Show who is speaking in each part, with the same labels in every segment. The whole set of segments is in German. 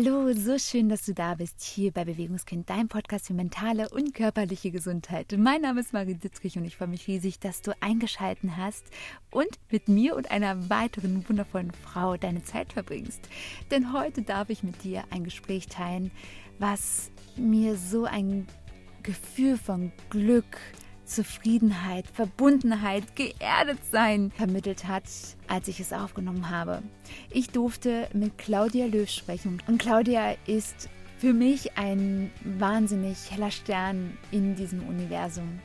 Speaker 1: Hallo, so schön, dass du da bist, hier bei Bewegungskind, dein Podcast für mentale und körperliche Gesundheit. Mein Name ist Marie Dittrich und ich freue mich riesig, dass du eingeschalten hast und mit mir und einer weiteren wundervollen Frau deine Zeit verbringst. Denn heute darf ich mit dir ein Gespräch teilen, was mir so ein Gefühl von Glück, Zufriedenheit, Verbundenheit, geerdet sein vermittelt hat, als ich es aufgenommen habe. Ich durfte mit Claudia Löw sprechen und Claudia ist für mich ein wahnsinnig heller Stern in diesem Universum.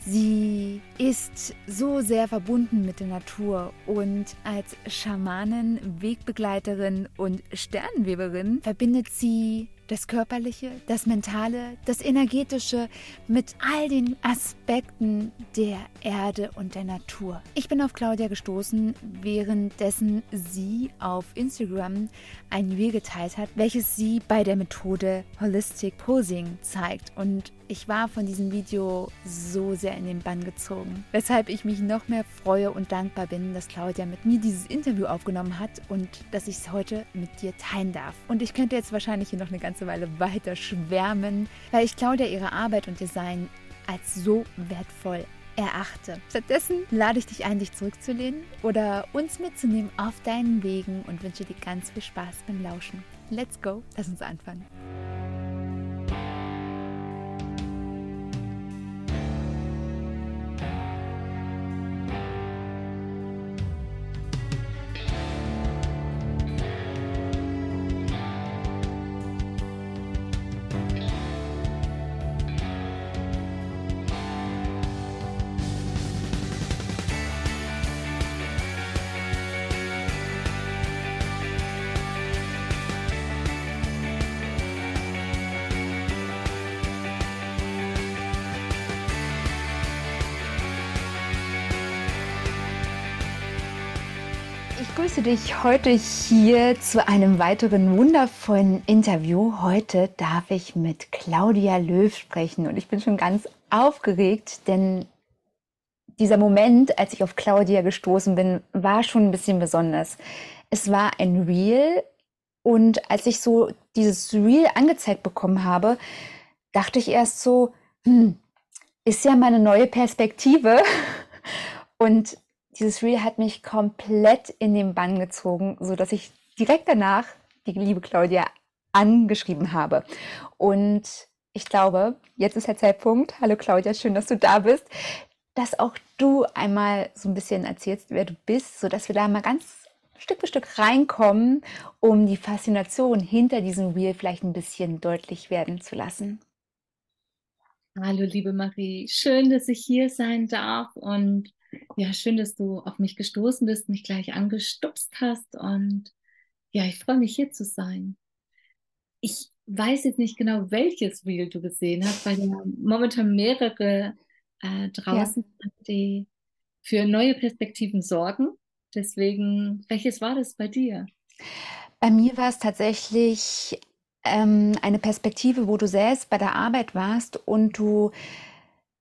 Speaker 1: Sie ist so sehr verbunden mit der Natur und als Schamanin, Wegbegleiterin und Sternenweberin verbindet sie das Körperliche, das Mentale, das Energetische mit all den Aspekten der Erde und der Natur. Ich bin auf Claudia gestoßen, währenddessen sie auf Instagram ein Video geteilt hat, welches sie bei der Methode Holistic Posing zeigt. Und ich war von diesem Video so sehr in den Bann gezogen, weshalb ich mich noch mehr freue und dankbar bin, dass Claudia mit mir dieses Interview aufgenommen hat und dass ich es heute mit dir teilen darf. Und ich könnte jetzt wahrscheinlich hier noch eine ganze Weile weiter schwärmen, weil ich Claudia ihre Arbeit und Design als so wertvoll erachte. Stattdessen lade ich dich ein, dich zurückzulehnen oder uns mitzunehmen auf deinen Wegen und wünsche dir ganz viel Spaß beim Lauschen. Let's go, lass uns anfangen. Begrüße dich heute hier zu einem weiteren wundervollen Interview. Heute darf ich mit Claudia Löw sprechen und ich bin schon ganz aufgeregt, denn dieser Moment, als ich auf Claudia gestoßen bin, war schon ein bisschen besonders. Es war ein Reel und als ich so dieses Reel angezeigt bekommen habe, dachte ich erst so, hm, ist ja meine neue Perspektive. Und dieses Reel hat mich komplett in den Bann gezogen, so dass ich direkt danach die liebe Claudia angeschrieben habe. Und ich glaube, jetzt ist der Zeitpunkt. Hallo Claudia, schön, dass du da bist. Dass auch du einmal so ein bisschen erzählst, wer du bist, sodass wir da mal ganz Stück für Stück reinkommen, um die Faszination hinter diesem Reel vielleicht ein bisschen deutlich werden zu lassen.
Speaker 2: Hallo, liebe Marie. Schön, dass ich hier sein darf und ja, schön, dass du auf mich gestoßen bist, mich gleich angestupst hast und ja, ich freue mich hier zu sein. Ich weiß jetzt nicht genau, welches Reel du gesehen hast, weil ja momentan mehrere äh, draußen ja. die für neue Perspektiven sorgen. Deswegen, welches war das bei dir?
Speaker 1: Bei mir war es tatsächlich ähm, eine Perspektive, wo du selbst bei der Arbeit warst und du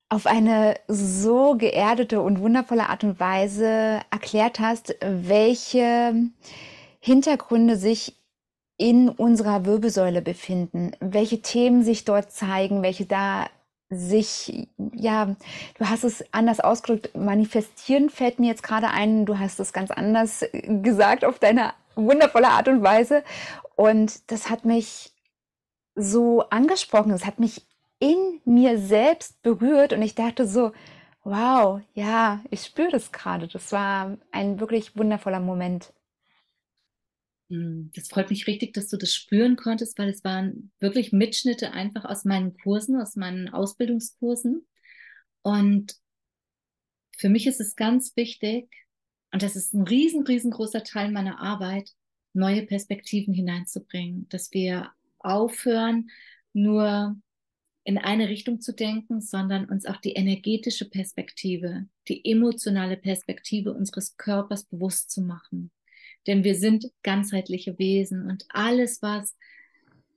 Speaker 1: auf eine so geerdete und wundervolle Art und Weise erklärt hast, welche Hintergründe sich in unserer Wirbelsäule befinden, welche Themen sich dort zeigen, welche da sich, ja, du hast es anders ausgedrückt, manifestieren fällt mir jetzt gerade ein, du hast es ganz anders gesagt auf deine wundervolle Art und Weise. Und das hat mich so angesprochen, es hat mich in mir selbst berührt und ich dachte so, wow, ja, ich spüre das gerade. Das war ein wirklich wundervoller Moment.
Speaker 2: Hm, das freut mich richtig, dass du das spüren konntest, weil es waren wirklich Mitschnitte einfach aus meinen Kursen, aus meinen Ausbildungskursen. Und für mich ist es ganz wichtig, und das ist ein riesen, riesengroßer Teil meiner Arbeit, neue Perspektiven hineinzubringen, dass wir aufhören, nur in eine Richtung zu denken, sondern uns auch die energetische Perspektive, die emotionale Perspektive unseres Körpers bewusst zu machen. Denn wir sind ganzheitliche Wesen und alles, was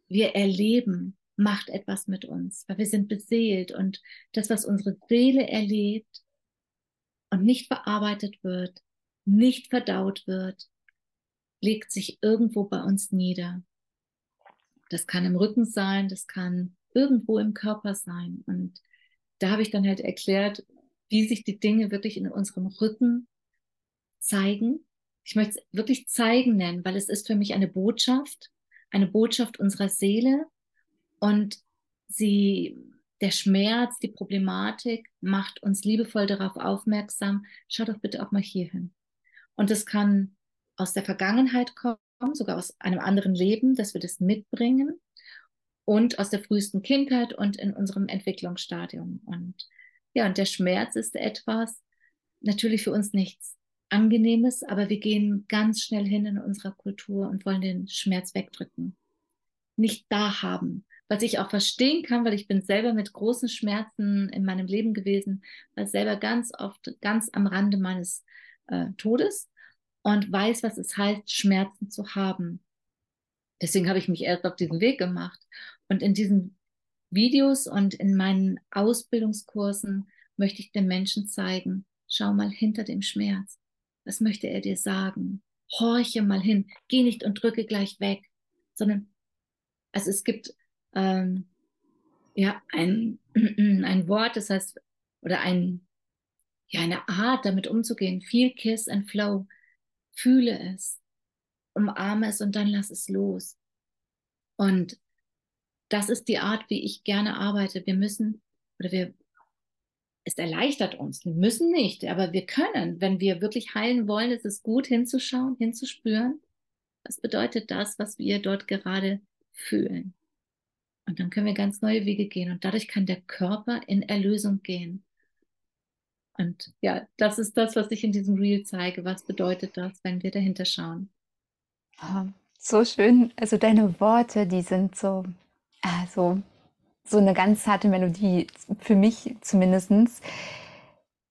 Speaker 2: wir erleben, macht etwas mit uns, weil wir sind beseelt und das, was unsere Seele erlebt und nicht verarbeitet wird, nicht verdaut wird, legt sich irgendwo bei uns nieder. Das kann im Rücken sein, das kann irgendwo im Körper sein. Und da habe ich dann halt erklärt, wie sich die Dinge wirklich in unserem Rücken zeigen. Ich möchte es wirklich zeigen nennen, weil es ist für mich eine Botschaft, eine Botschaft unserer Seele und sie, der Schmerz, die Problematik macht uns liebevoll darauf aufmerksam, schau doch bitte auch mal hier hin. Und es kann aus der Vergangenheit kommen, sogar aus einem anderen Leben, dass wir das mitbringen und aus der frühesten Kindheit und in unserem Entwicklungsstadium. Und ja, und der Schmerz ist etwas, natürlich für uns nichts Angenehmes, aber wir gehen ganz schnell hin in unserer Kultur und wollen den Schmerz wegdrücken. Nicht da haben. Was ich auch verstehen kann, weil ich bin selber mit großen Schmerzen in meinem Leben gewesen, war selber ganz oft ganz am Rande meines äh, Todes und weiß, was es heißt, Schmerzen zu haben. Deswegen habe ich mich erst auf diesen Weg gemacht. Und in diesen Videos und in meinen Ausbildungskursen möchte ich den Menschen zeigen, schau mal hinter dem Schmerz. Was möchte er dir sagen? Horche mal hin, geh nicht und drücke gleich weg, sondern also es gibt ähm, ja ein, ein Wort, das heißt, oder ein, ja, eine Art, damit umzugehen. Feel, kiss and flow. Fühle es, umarme es und dann lass es los. Und das ist die Art, wie ich gerne arbeite. Wir müssen, oder wir, es erleichtert uns. Wir müssen nicht, aber wir können. Wenn wir wirklich heilen wollen, ist es gut hinzuschauen, hinzuspüren. Was bedeutet das, was wir dort gerade fühlen? Und dann können wir ganz neue Wege gehen. Und dadurch kann der Körper in Erlösung gehen. Und ja, das ist das, was ich in diesem Reel zeige. Was bedeutet das, wenn wir dahinter schauen?
Speaker 1: Oh, so schön. Also deine Worte, die sind so, also so eine ganz zarte Melodie, für mich zumindest.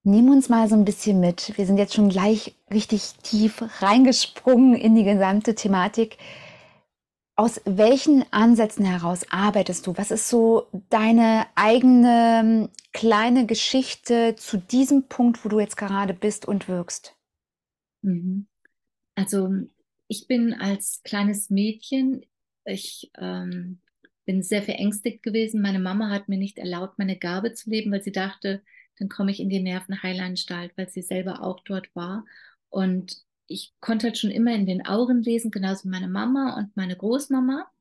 Speaker 1: Nimm uns mal so ein bisschen mit. Wir sind jetzt schon gleich richtig tief reingesprungen in die gesamte Thematik. Aus welchen Ansätzen heraus arbeitest du? Was ist so deine eigene kleine Geschichte zu diesem Punkt, wo du jetzt gerade bist und wirkst?
Speaker 2: Mhm. Also ich bin als kleines Mädchen, ich ähm, bin sehr verängstigt gewesen. Meine Mama hat mir nicht erlaubt, meine Gabe zu leben, weil sie dachte, dann komme ich in die Nervenheilanstalt, weil sie selber auch dort war. Und ich konnte halt schon immer in den Augen lesen, genauso meine Mama und meine Großmama.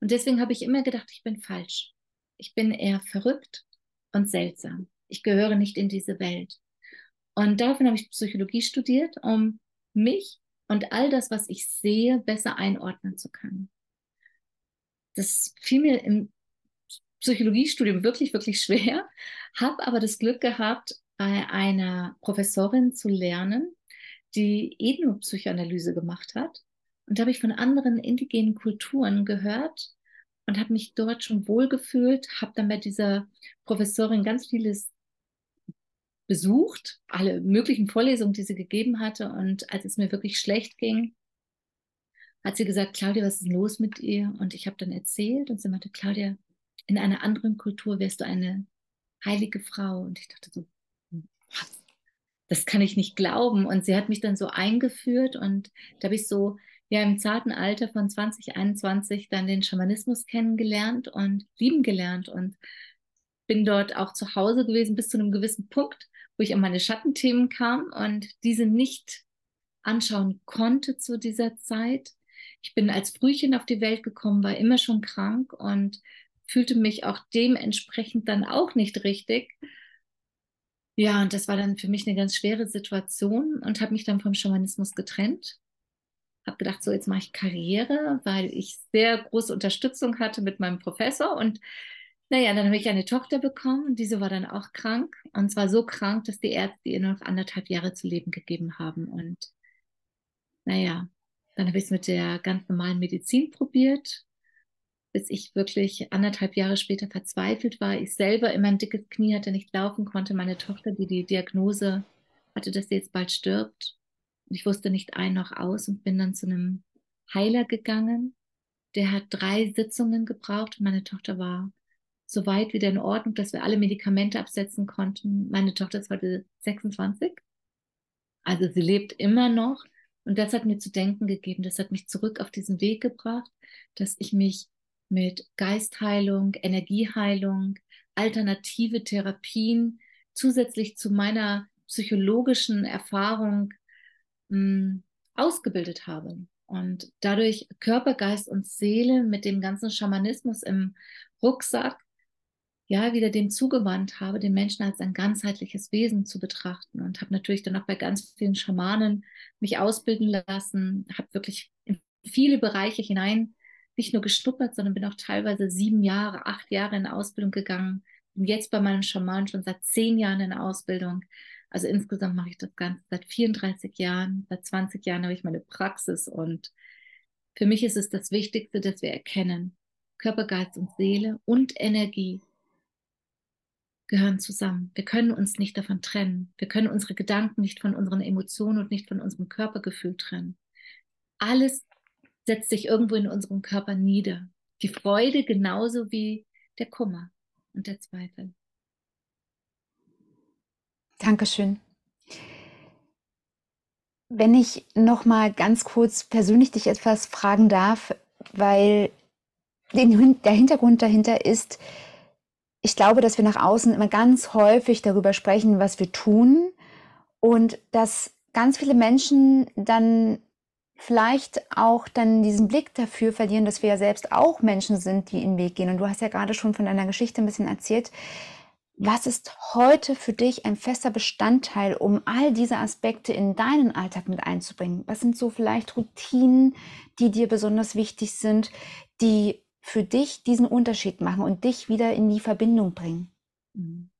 Speaker 2: Und deswegen habe ich immer gedacht, ich bin falsch. Ich bin eher verrückt und seltsam. Ich gehöre nicht in diese Welt. Und daraufhin habe ich Psychologie studiert, um mich und all das, was ich sehe, besser einordnen zu können. Das fiel mir im Psychologiestudium wirklich, wirklich schwer, habe aber das Glück gehabt, bei einer Professorin zu lernen, die Ethnopsychoanalyse gemacht hat. Und da habe ich von anderen indigenen Kulturen gehört und habe mich dort schon wohlgefühlt, habe dann bei dieser Professorin ganz vieles besucht, alle möglichen Vorlesungen, die sie gegeben hatte. Und als es mir wirklich schlecht ging, hat sie gesagt, Claudia, was ist los mit ihr? Und ich habe dann erzählt und sie meinte, Claudia, in einer anderen Kultur wärst du eine heilige Frau. Und ich dachte so, was? das kann ich nicht glauben. Und sie hat mich dann so eingeführt und da habe ich so ja im zarten Alter von 2021 dann den Schamanismus kennengelernt und lieben gelernt und bin dort auch zu Hause gewesen bis zu einem gewissen Punkt, wo ich an meine Schattenthemen kam und diese nicht anschauen konnte zu dieser Zeit. Ich bin als Frühchen auf die Welt gekommen, war immer schon krank und fühlte mich auch dementsprechend dann auch nicht richtig. Ja, und das war dann für mich eine ganz schwere Situation und habe mich dann vom Schamanismus getrennt. Habe gedacht, so jetzt mache ich Karriere, weil ich sehr große Unterstützung hatte mit meinem Professor. Und naja, dann habe ich eine Tochter bekommen. Diese war dann auch krank. Und zwar so krank, dass die Ärzte ihr noch anderthalb Jahre zu leben gegeben haben. Und naja, dann habe ich es mit der ganz normalen Medizin probiert bis ich wirklich anderthalb Jahre später verzweifelt war. Ich selber immer ein dickes Knie hatte, nicht laufen konnte. Meine Tochter, die die Diagnose hatte, dass sie jetzt bald stirbt. Und ich wusste nicht ein noch aus und bin dann zu einem Heiler gegangen. Der hat drei Sitzungen gebraucht und meine Tochter war so weit wieder in Ordnung, dass wir alle Medikamente absetzen konnten. Meine Tochter ist heute 26. Also sie lebt immer noch. Und das hat mir zu denken gegeben. Das hat mich zurück auf diesen Weg gebracht, dass ich mich mit Geistheilung, Energieheilung, alternative Therapien zusätzlich zu meiner psychologischen Erfahrung mh, hm, ausgebildet habe. Und dadurch Körper, Geist und Seele mit dem ganzen Schamanismus im Rucksack ja wieder dem zugewandt habe, den Menschen als ein ganzheitliches Wesen zu betrachten und habe natürlich dann auch bei ganz vielen Schamanen mich ausbilden lassen, habe wirklich in viele Bereiche hinein nicht nur geschnuppert, sondern bin auch teilweise sieben Jahre, acht Jahre in Ausbildung gegangen. Bin jetzt bei meinem Schaman schon seit zehn Jahren in Ausbildung. Also insgesamt mache ich das Ganze seit 34 Jahren. Seit 20 Jahren habe ich meine Praxis und für mich ist es das Wichtigste, dass wir erkennen, Körper, Geist und Seele und Energie gehören zusammen. Wir können uns nicht davon trennen. Wir können unsere Gedanken nicht von unseren Emotionen und nicht von unserem Körpergefühl trennen. Alles setzt sich irgendwo in unserem Körper nieder. Die Freude genauso wie der Kummer und der Zweifel.
Speaker 1: Dankeschön. Wenn ich noch mal ganz kurz persönlich dich etwas fragen darf, weil der Hintergrund dahinter ist, ich glaube, dass wir nach außen immer ganz häufig darüber sprechen, was wir tun und dass ganz viele Menschen dann vielleicht auch dann diesen Blick dafür verlieren, dass wir ja selbst auch Menschen sind, die in den Weg gehen. Und du hast ja gerade schon von deiner Geschichte ein bisschen erzählt. Was ist heute für dich ein fester Bestandteil, um all diese Aspekte in deinen Alltag mit einzubringen? Was sind so vielleicht Routinen, die dir besonders wichtig sind, die für dich diesen Unterschied machen und dich wieder in die Verbindung bringen? Mhm.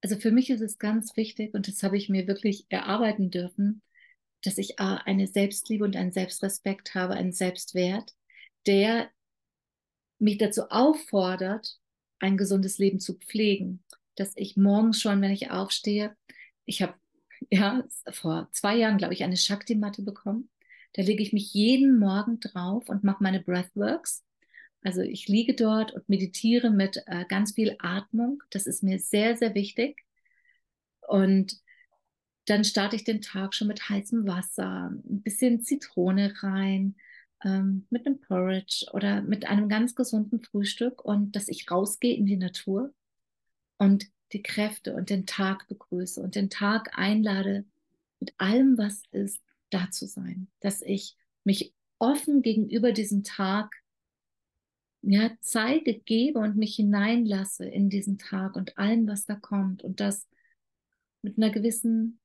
Speaker 2: Also für mich ist es ganz wichtig und das habe ich mir wirklich erarbeiten dürfen, dass ich eine Selbstliebe und einen Selbstrespekt habe, einen Selbstwert, der mich dazu auffordert, ein gesundes Leben zu pflegen. Dass ich morgens schon, wenn ich aufstehe, ich habe ja vor zwei Jahren, glaube ich, eine Shakti-Matte bekommen. Da lege ich mich jeden Morgen drauf und mache meine Breathworks. Also ich liege dort und meditiere mit äh, ganz viel Atmung. Das ist mir sehr, sehr wichtig. Und dann starte ich den Tag schon mit heißem Wasser, ein bisschen Zitrone rein, ähm, mit einem Porridge oder mit einem ganz gesunden Frühstück und dass ich rausgehe in die Natur und die Kräfte und den Tag begrüße und den Tag einlade, mit allem, was ist, da zu sein. Dass ich mich offen gegenüber diesem Tag ja, zeige, gebe und mich hineinlasse in diesen Tag und allem, was da kommt. Und das mit einer gewissen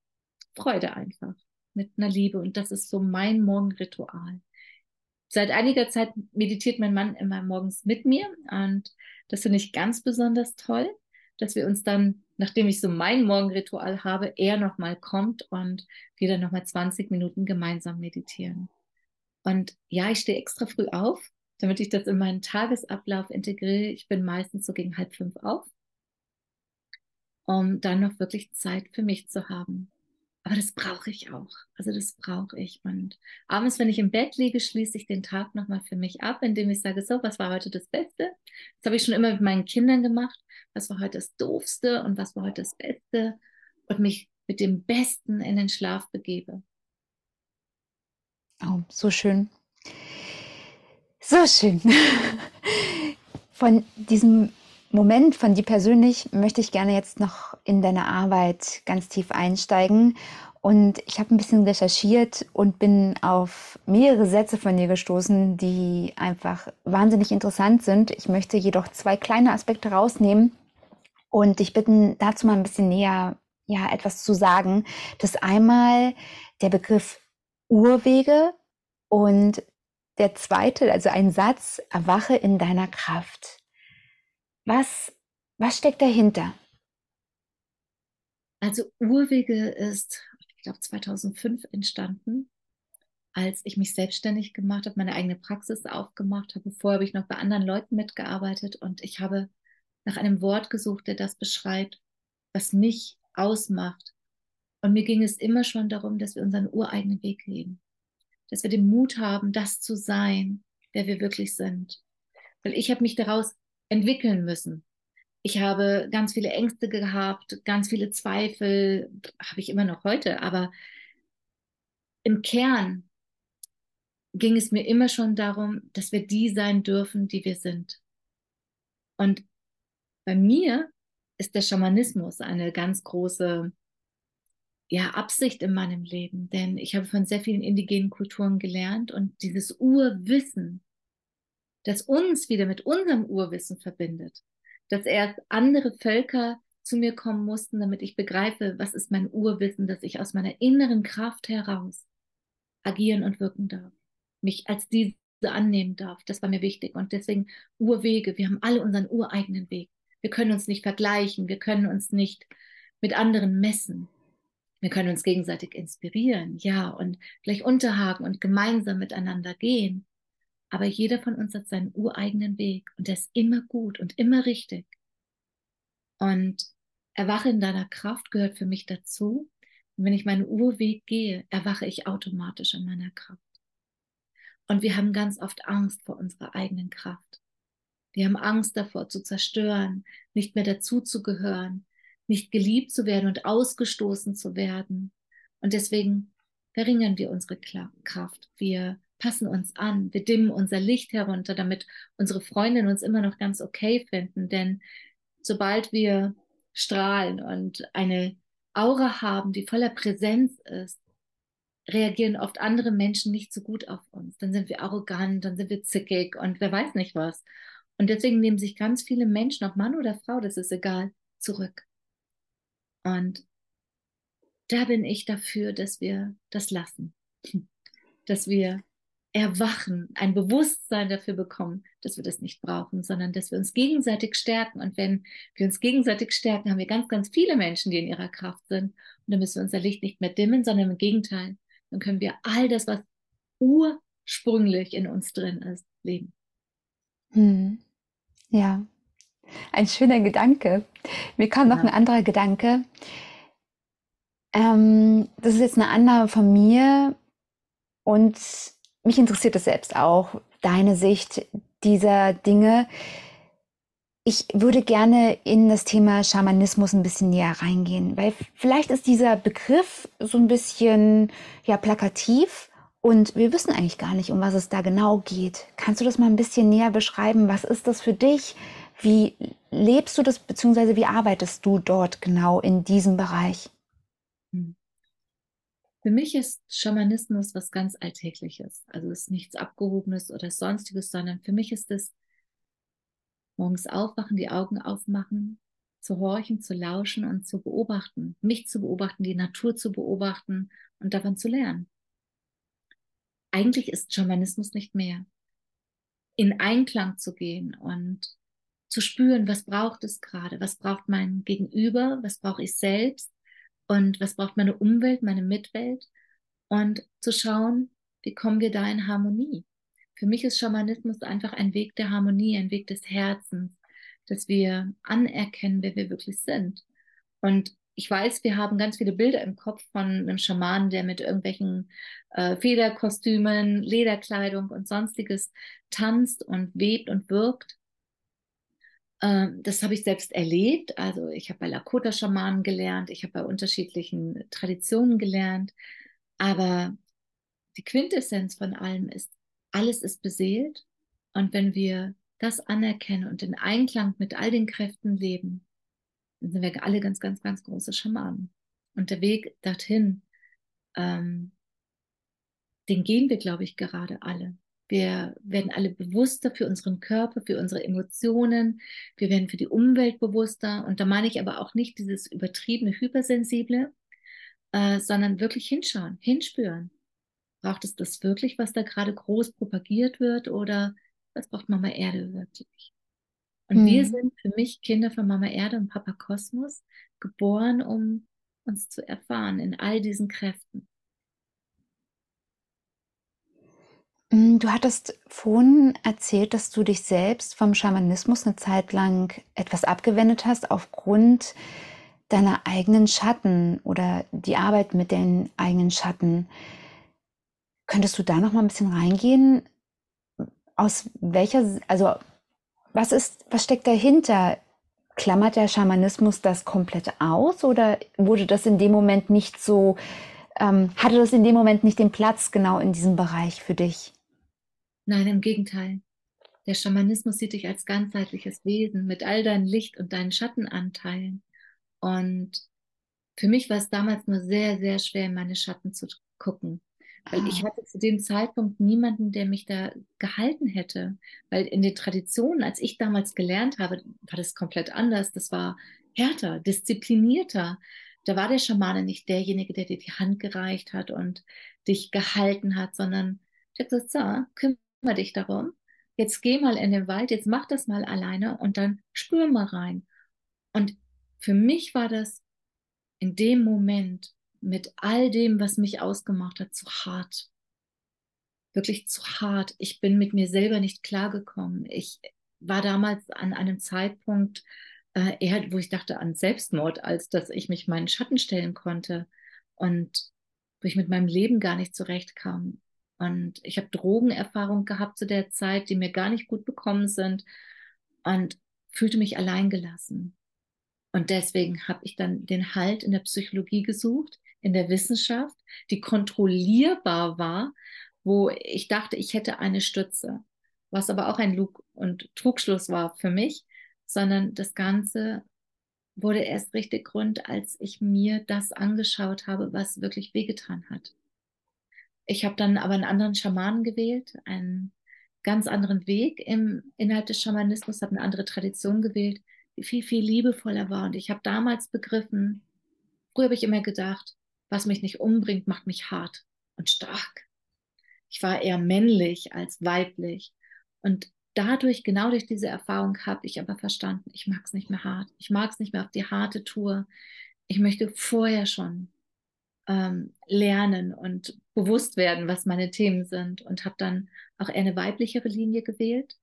Speaker 2: Freude einfach, mit einer Liebe. Und das ist so mein Morgenritual. Seit einiger Zeit meditiert mein Mann immer morgens mit mir und das finde ich ganz besonders toll, dass wir uns dann, nachdem ich so mein Morgenritual habe, er nochmal kommt und wir dann nochmal 20 Minuten gemeinsam meditieren. Und ja, ich stehe extra früh auf, damit ich das in meinen Tagesablauf integriere. Ich bin meistens so gegen halb fünf auf, um dann noch wirklich Zeit für mich zu haben. Aber das brauche ich auch. Also das brauche ich. Und abends, wenn ich im Bett liege, schließe ich den Tag nochmal für mich ab, indem ich sage, so, was war heute das Beste? Das habe ich schon immer mit meinen Kindern gemacht. Was war heute das Doofste und was war heute das Beste? Und mich mit dem Besten in den Schlaf begebe.
Speaker 1: Oh, so schön. So schön. Von diesem Moment, von dir persönlich, möchte ich gerne jetzt noch in deine Arbeit ganz tief einsteigen. Und ich habe ein bisschen recherchiert und bin auf mehrere Sätze von dir gestoßen, die einfach wahnsinnig interessant sind. Ich möchte jedoch zwei kleine Aspekte rausnehmen und dich bitten, dazu mal ein bisschen näher ja, etwas zu sagen. Das einmal der Begriff Urwege und der zweite, also ein Satz, erwache in deiner Kraft. Was, was steckt dahinter?
Speaker 2: Also Urwege ist, ich glaube, 2005 entstanden, als ich mich selbstständig gemacht habe, meine eigene Praxis aufgemacht habe. Vorher habe ich noch bei anderen Leuten mitgearbeitet und ich habe nach einem Wort gesucht, der das beschreibt, was mich ausmacht. Und mir ging es immer schon darum, dass wir unseren ureigenen Weg gehen dass wir den Mut haben, das zu sein, wer wir wirklich sind. Weil ich habe mich daraus entwickeln müssen. Ich habe ganz viele Ängste gehabt, ganz viele Zweifel, habe ich immer noch heute, aber im Kern ging es mir immer schon darum, dass wir die sein dürfen, die wir sind. Und bei mir ist der Schamanismus eine ganz große ja, Absicht in meinem Leben, denn ich habe von sehr vielen indigenen Kulturen gelernt und dieses Urwissen, das uns wieder mit unserem Urwissen verbindet, dass erst andere Völker zu mir kommen mussten, damit ich begreife, was ist mein Urwissen, dass ich aus meiner inneren Kraft heraus agieren und wirken darf, mich als diese annehmen darf. Das war mir wichtig und deswegen Urwege. Wir haben alle unseren ureigenen Weg. Wir können uns nicht vergleichen, wir können uns nicht mit anderen messen. Wir können uns gegenseitig inspirieren, ja, und gleich unterhaken und gemeinsam miteinander gehen. Aber jeder von uns hat seinen ureigenen Weg und der ist immer gut und immer richtig. Und Erwache in deiner Kraft gehört für mich dazu. Und wenn ich meinen Urweg gehe, erwache ich automatisch in meiner Kraft. Und wir haben ganz oft Angst vor unserer eigenen Kraft. Wir haben Angst davor zu zerstören, nicht mehr dazuzugehören, nicht geliebt zu werden und ausgestoßen zu werden. Und deswegen verringern wir unsere Kraft. Wir passen uns an, wir dimmen unser Licht herunter, damit unsere Freundinnen uns immer noch ganz okay finden. Denn sobald wir strahlen und eine Aura haben, die voller Präsenz ist, reagieren oft andere Menschen nicht so gut auf uns. Dann sind wir arrogant, dann sind wir zickig und wer weiß nicht was. Und deswegen nehmen sich ganz viele Menschen, ob Mann oder Frau, das ist egal, zurück. Und da bin ich dafür, dass wir das lassen. Dass wir erwachen, ein Bewusstsein dafür bekommen, dass wir das nicht brauchen, sondern dass wir uns gegenseitig stärken. Und wenn wir uns gegenseitig stärken, haben wir ganz, ganz viele Menschen, die in ihrer Kraft sind. Und dann müssen wir unser Licht nicht mehr dimmen, sondern im Gegenteil. Dann können wir all das, was ursprünglich in uns drin ist, leben.
Speaker 1: Hm. Ja, ein schöner Gedanke. Mir kam noch ja. ein anderer Gedanke. Ähm, das ist jetzt eine Annahme von mir und mich interessiert es selbst auch, deine Sicht dieser Dinge. Ich würde gerne in das Thema Schamanismus ein bisschen näher reingehen, weil vielleicht ist dieser Begriff so ein bisschen ja plakativ und wir wissen eigentlich gar nicht, um was es da genau geht. Kannst du das mal ein bisschen näher beschreiben? Was ist das für dich? Wie lebst du das, beziehungsweise wie arbeitest du dort genau in diesem Bereich? Hm.
Speaker 2: Für mich ist Schamanismus was ganz Alltägliches. Also es ist nichts Abgehobenes oder Sonstiges, sondern für mich ist es morgens aufwachen, die Augen aufmachen, zu horchen, zu lauschen und zu beobachten, mich zu beobachten, die Natur zu beobachten und davon zu lernen. Eigentlich ist Schamanismus nicht mehr. In Einklang zu gehen und zu spüren, was braucht es gerade, was braucht mein Gegenüber, was brauche ich selbst und was braucht meine Umwelt, meine Mitwelt und zu schauen, wie kommen wir da in Harmonie. Für mich ist Schamanismus einfach ein Weg der Harmonie, ein Weg des Herzens, dass wir anerkennen, wer wir wirklich sind. Und ich weiß, wir haben ganz viele Bilder im Kopf von einem Schamanen, der mit irgendwelchen äh, Federkostümen, Lederkleidung und sonstiges tanzt und webt und wirkt. Ähm, das habe ich selbst erlebt. Also ich habe bei Lakota-Schamanen gelernt, ich habe bei unterschiedlichen Traditionen gelernt. Aber die Quintessenz von allem ist, alles ist beseelt. Und wenn wir das anerkennen und in Einklang mit all den Kräften leben, dann sind wir alle ganz, ganz, ganz große Schamanen. Und der Weg dorthin, ähm, den gehen wir, glaube ich, gerade alle. Wir werden alle bewusster für unseren Körper, für unsere Emotionen. Wir werden für die Umwelt bewusster. Und da meine ich aber auch nicht dieses übertriebene Hypersensible, äh, sondern wirklich hinschauen, hinspüren. Braucht es das wirklich, was da gerade groß propagiert wird? Oder was braucht Mama Erde wirklich? Und hm. wir sind für mich Kinder von Mama Erde und Papa Kosmos, geboren, um uns zu erfahren in all diesen Kräften.
Speaker 1: Du hattest vorhin erzählt, dass du dich selbst vom Schamanismus eine Zeit lang etwas abgewendet hast aufgrund deiner eigenen Schatten oder die Arbeit mit den eigenen Schatten. Könntest du da noch mal ein bisschen reingehen? Aus welcher, also was ist, was steckt dahinter? Klammert der Schamanismus das komplett aus oder wurde das in dem Moment nicht so, ähm, hatte das in dem Moment nicht den Platz genau in diesem Bereich für dich?
Speaker 2: Nein, im Gegenteil. Der Schamanismus sieht dich als ganzheitliches Wesen mit all deinen Licht- und deinen Schattenanteilen. Und für mich war es damals nur sehr, sehr schwer, in meine Schatten zu gucken. Weil ich ah. hatte zu dem Zeitpunkt niemanden, der mich da gehalten hätte. Weil in den Traditionen, als ich damals gelernt habe, war das komplett anders. Das war härter, disziplinierter. Da war der Schamane nicht derjenige, der dir die Hand gereicht hat und dich gehalten hat, sondern der hat gesagt, so, kümmere dich darum. Jetzt geh mal in den Wald, jetzt mach das mal alleine und dann spür mal rein. Und für mich war das in dem Moment mit all dem, was mich ausgemacht hat, zu hart. Wirklich zu hart. Ich bin mit mir selber nicht klargekommen. Ich war damals an einem Zeitpunkt äh, eher, wo ich dachte an Selbstmord, als dass ich mich meinen Schatten stellen konnte und wo ich mit meinem Leben gar nicht zurechtkam. Und ich habe Drogenerfahrung gehabt zu der Zeit, die mir gar nicht gut bekommen sind und fühlte mich alleingelassen. Und deswegen habe ich dann den Halt in der Psychologie gesucht, in der Wissenschaft, die kontrollierbar war, wo ich dachte, ich hätte eine Stütze, was aber auch ein Lug und Trugschluss war für mich, sondern das Ganze wurde erst richtig grund, als ich mir das angeschaut habe, was wirklich wehgetan hat. Ich habe dann aber einen anderen Schamanen gewählt, einen ganz anderen Weg im innerhalb des Schamanismus, habe eine andere Tradition gewählt, die viel, viel liebevoller war. Und ich habe damals begriffen, früher habe ich immer gedacht, was mich nicht umbringt, macht mich hart und stark. Ich war eher männlich als weiblich. Und dadurch, genau durch diese Erfahrung, habe ich aber verstanden, ich mag es nicht mehr hart. Ich mag es nicht mehr auf die harte Tour. Ich möchte vorher schon ähm, lernen und bewusst werden, was meine Themen sind. Und habe dann auch eher eine weiblichere Linie gewählt.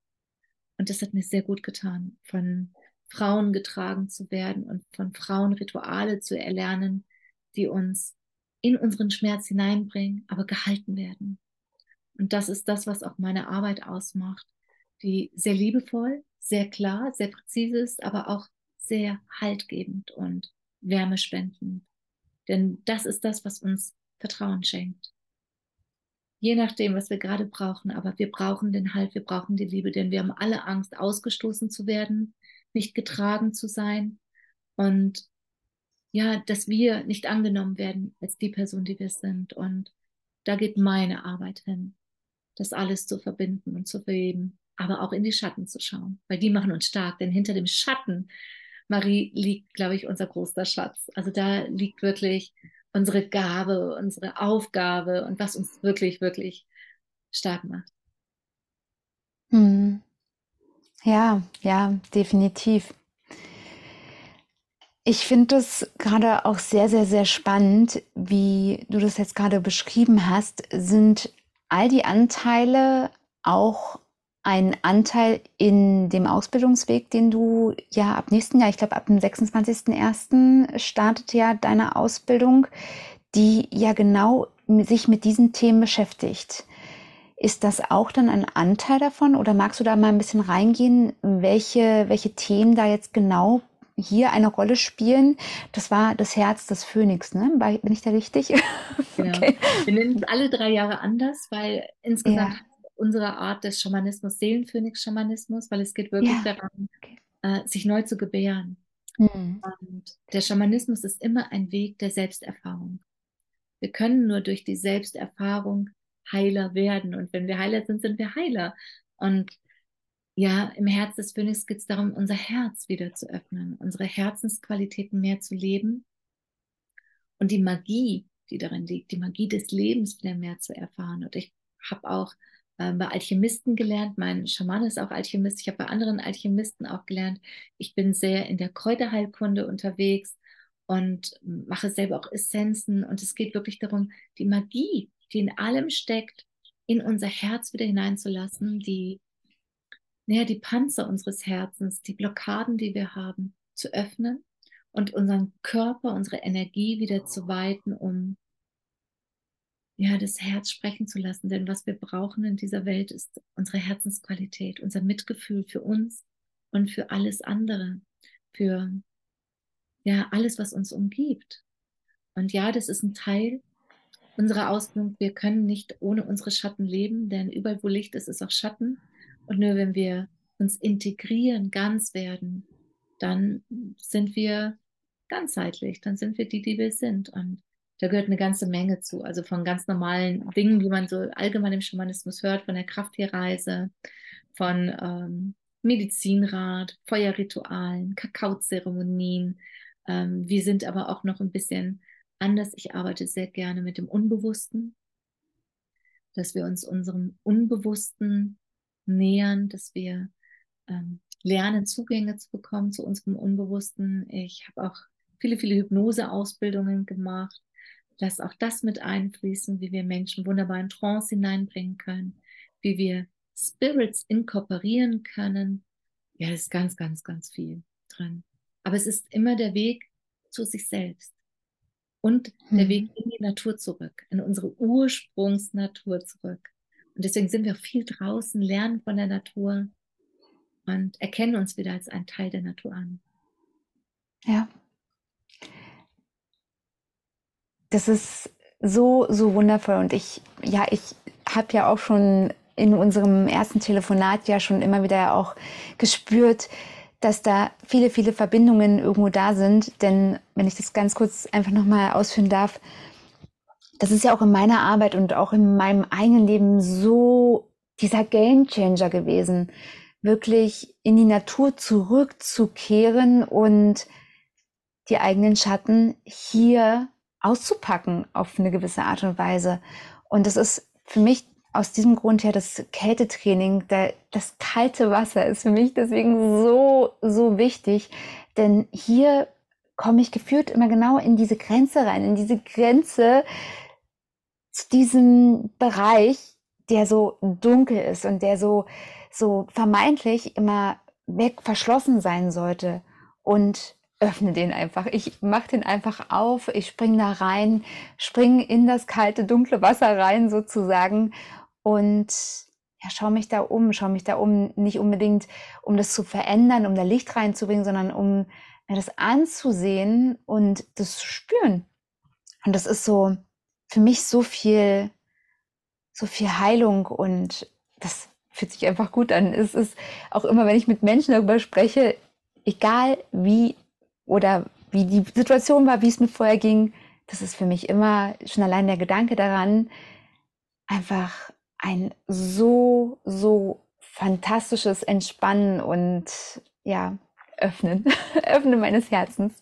Speaker 2: Und das hat mir sehr gut getan, von Frauen getragen zu werden und von Frauen Rituale zu erlernen, die uns in unseren Schmerz hineinbringen, aber gehalten werden. Und das ist das, was auch meine Arbeit ausmacht, die sehr liebevoll, sehr klar, sehr präzise ist, aber auch sehr haltgebend und wärmespendend. Denn das ist das, was uns Vertrauen schenkt. Je nachdem, was wir gerade brauchen, aber wir brauchen den Halt, wir brauchen die Liebe, denn wir haben alle Angst, ausgestoßen zu werden, nicht getragen zu sein und ja, dass wir nicht angenommen werden als die Person, die wir sind. Und da geht meine Arbeit hin, das alles zu verbinden und zu verheben, aber auch in die Schatten zu schauen, weil die machen uns stark, denn hinter dem Schatten, Marie, liegt, glaube ich, unser großer Schatz. Also da liegt wirklich unsere Gabe, unsere Aufgabe und was uns wirklich, wirklich stark macht.
Speaker 1: Hm. Ja, ja, definitiv. Ich finde es gerade auch sehr, sehr, sehr spannend, wie du das jetzt gerade beschrieben hast. Sind all die Anteile auch ein Anteil in dem Ausbildungsweg, den du ja ab nächsten Jahr, ich glaube ab dem 26.01. startet ja deine Ausbildung, die ja genau sich mit diesen Themen beschäftigt. Ist das auch dann ein Anteil davon oder magst du da mal ein bisschen reingehen, welche, welche Themen da jetzt genau hier eine Rolle spielen? Das war das Herz des Phönix, ne? Bin ich da richtig?
Speaker 2: Genau. okay. Wir nennen es alle drei Jahre anders, weil insgesamt ja. Unsere Art des Schamanismus Seelenphönix-Schamanismus, weil es geht wirklich ja. daran, äh, sich neu zu gebären. Mhm. Und der Schamanismus ist immer ein Weg der Selbsterfahrung. Wir können nur durch die Selbsterfahrung Heiler werden. Und wenn wir Heiler sind, sind wir Heiler. Und ja, im Herz des Phönix geht es darum, unser Herz wieder zu öffnen, unsere Herzensqualitäten mehr zu leben und die Magie, die darin liegt, die Magie des Lebens wieder mehr zu erfahren. Und ich habe auch äh, bei Alchemisten gelernt, mein Schaman ist auch Alchemist, ich habe bei anderen Alchemisten auch gelernt, ich bin sehr in der Kräuterheilkunde unterwegs und mache selber auch Essenzen. Und es geht wirklich darum, die Magie die in allem steckt, in unser Herz wieder hineinzulassen, die, naja, die Panzer unseres Herzens, die Blockaden, die wir haben, zu öffnen und unseren Körper, unsere Energie wieder zu weiten, um ja, das Herz sprechen zu lassen. Denn was wir brauchen in dieser Welt ist unsere Herzensqualität, unser Mitgefühl für uns und für alles andere, für ja, alles, was uns umgibt. Und ja, das ist ein Teil unsere Ausbildung, wir können nicht ohne unsere Schatten leben, denn überall, wo Licht ist, ist auch Schatten. Und nur wenn wir uns integrieren, ganz werden, dann sind wir ganzheitlich, dann sind wir die, die wir sind. Und da gehört eine ganze Menge zu. Also von ganz normalen Dingen, die man so allgemein im Schamanismus hört, von der Krafttierreise, von ähm, Medizinrat, Feuerritualen, Kakaozeremonien. Ähm, wir sind aber auch noch ein bisschen anders. Ich arbeite sehr gerne mit dem Unbewussten, dass wir uns unserem Unbewussten nähern, dass wir ähm, lernen, Zugänge zu bekommen zu unserem Unbewussten. Ich habe auch viele, viele Hypnoseausbildungen gemacht. Lass auch das mit einfließen, wie wir Menschen wunderbar in Trance hineinbringen können, wie wir Spirits inkorporieren können. Ja, es ist ganz, ganz, ganz viel drin. Aber es ist immer der Weg zu sich selbst und der hm. Weg in die Natur zurück, in unsere Ursprungsnatur zurück. Und deswegen sind wir auch viel draußen, lernen von der Natur und erkennen uns wieder als ein Teil der Natur an.
Speaker 1: Ja. Das ist so, so wundervoll. Und ich, ja, ich habe ja auch schon in unserem ersten Telefonat ja schon immer wieder auch gespürt, dass da viele, viele Verbindungen irgendwo da sind. Denn wenn ich das ganz kurz einfach nochmal ausführen darf, das ist ja auch in meiner Arbeit und auch in meinem eigenen Leben so dieser Game Changer gewesen, wirklich in die Natur zurückzukehren und die eigenen Schatten hier auszupacken auf eine gewisse Art und Weise. Und das ist für mich aus diesem Grund her das Kältetraining, der, das kalte Wasser ist für mich deswegen so, so wichtig. Denn hier komme ich geführt immer genau in diese Grenze rein, in diese Grenze zu diesem Bereich, der so dunkel ist und der so, so vermeintlich immer weg verschlossen sein sollte. Und öffne den einfach. Ich mache den einfach auf, ich springe da rein, springe in das kalte, dunkle Wasser rein sozusagen und ja, schau mich da um, schau mich da um, nicht unbedingt, um das zu verändern, um da Licht reinzubringen, sondern um mir das anzusehen und das zu spüren. Und das ist so für mich so viel, so viel Heilung und das fühlt sich einfach gut an. Es ist auch immer, wenn ich mit Menschen darüber spreche, egal wie oder wie die Situation war, wie es mir vorher ging, das ist für mich immer schon allein der Gedanke daran, einfach ein so, so fantastisches Entspannen und ja, Öffnen, Öffnen meines Herzens.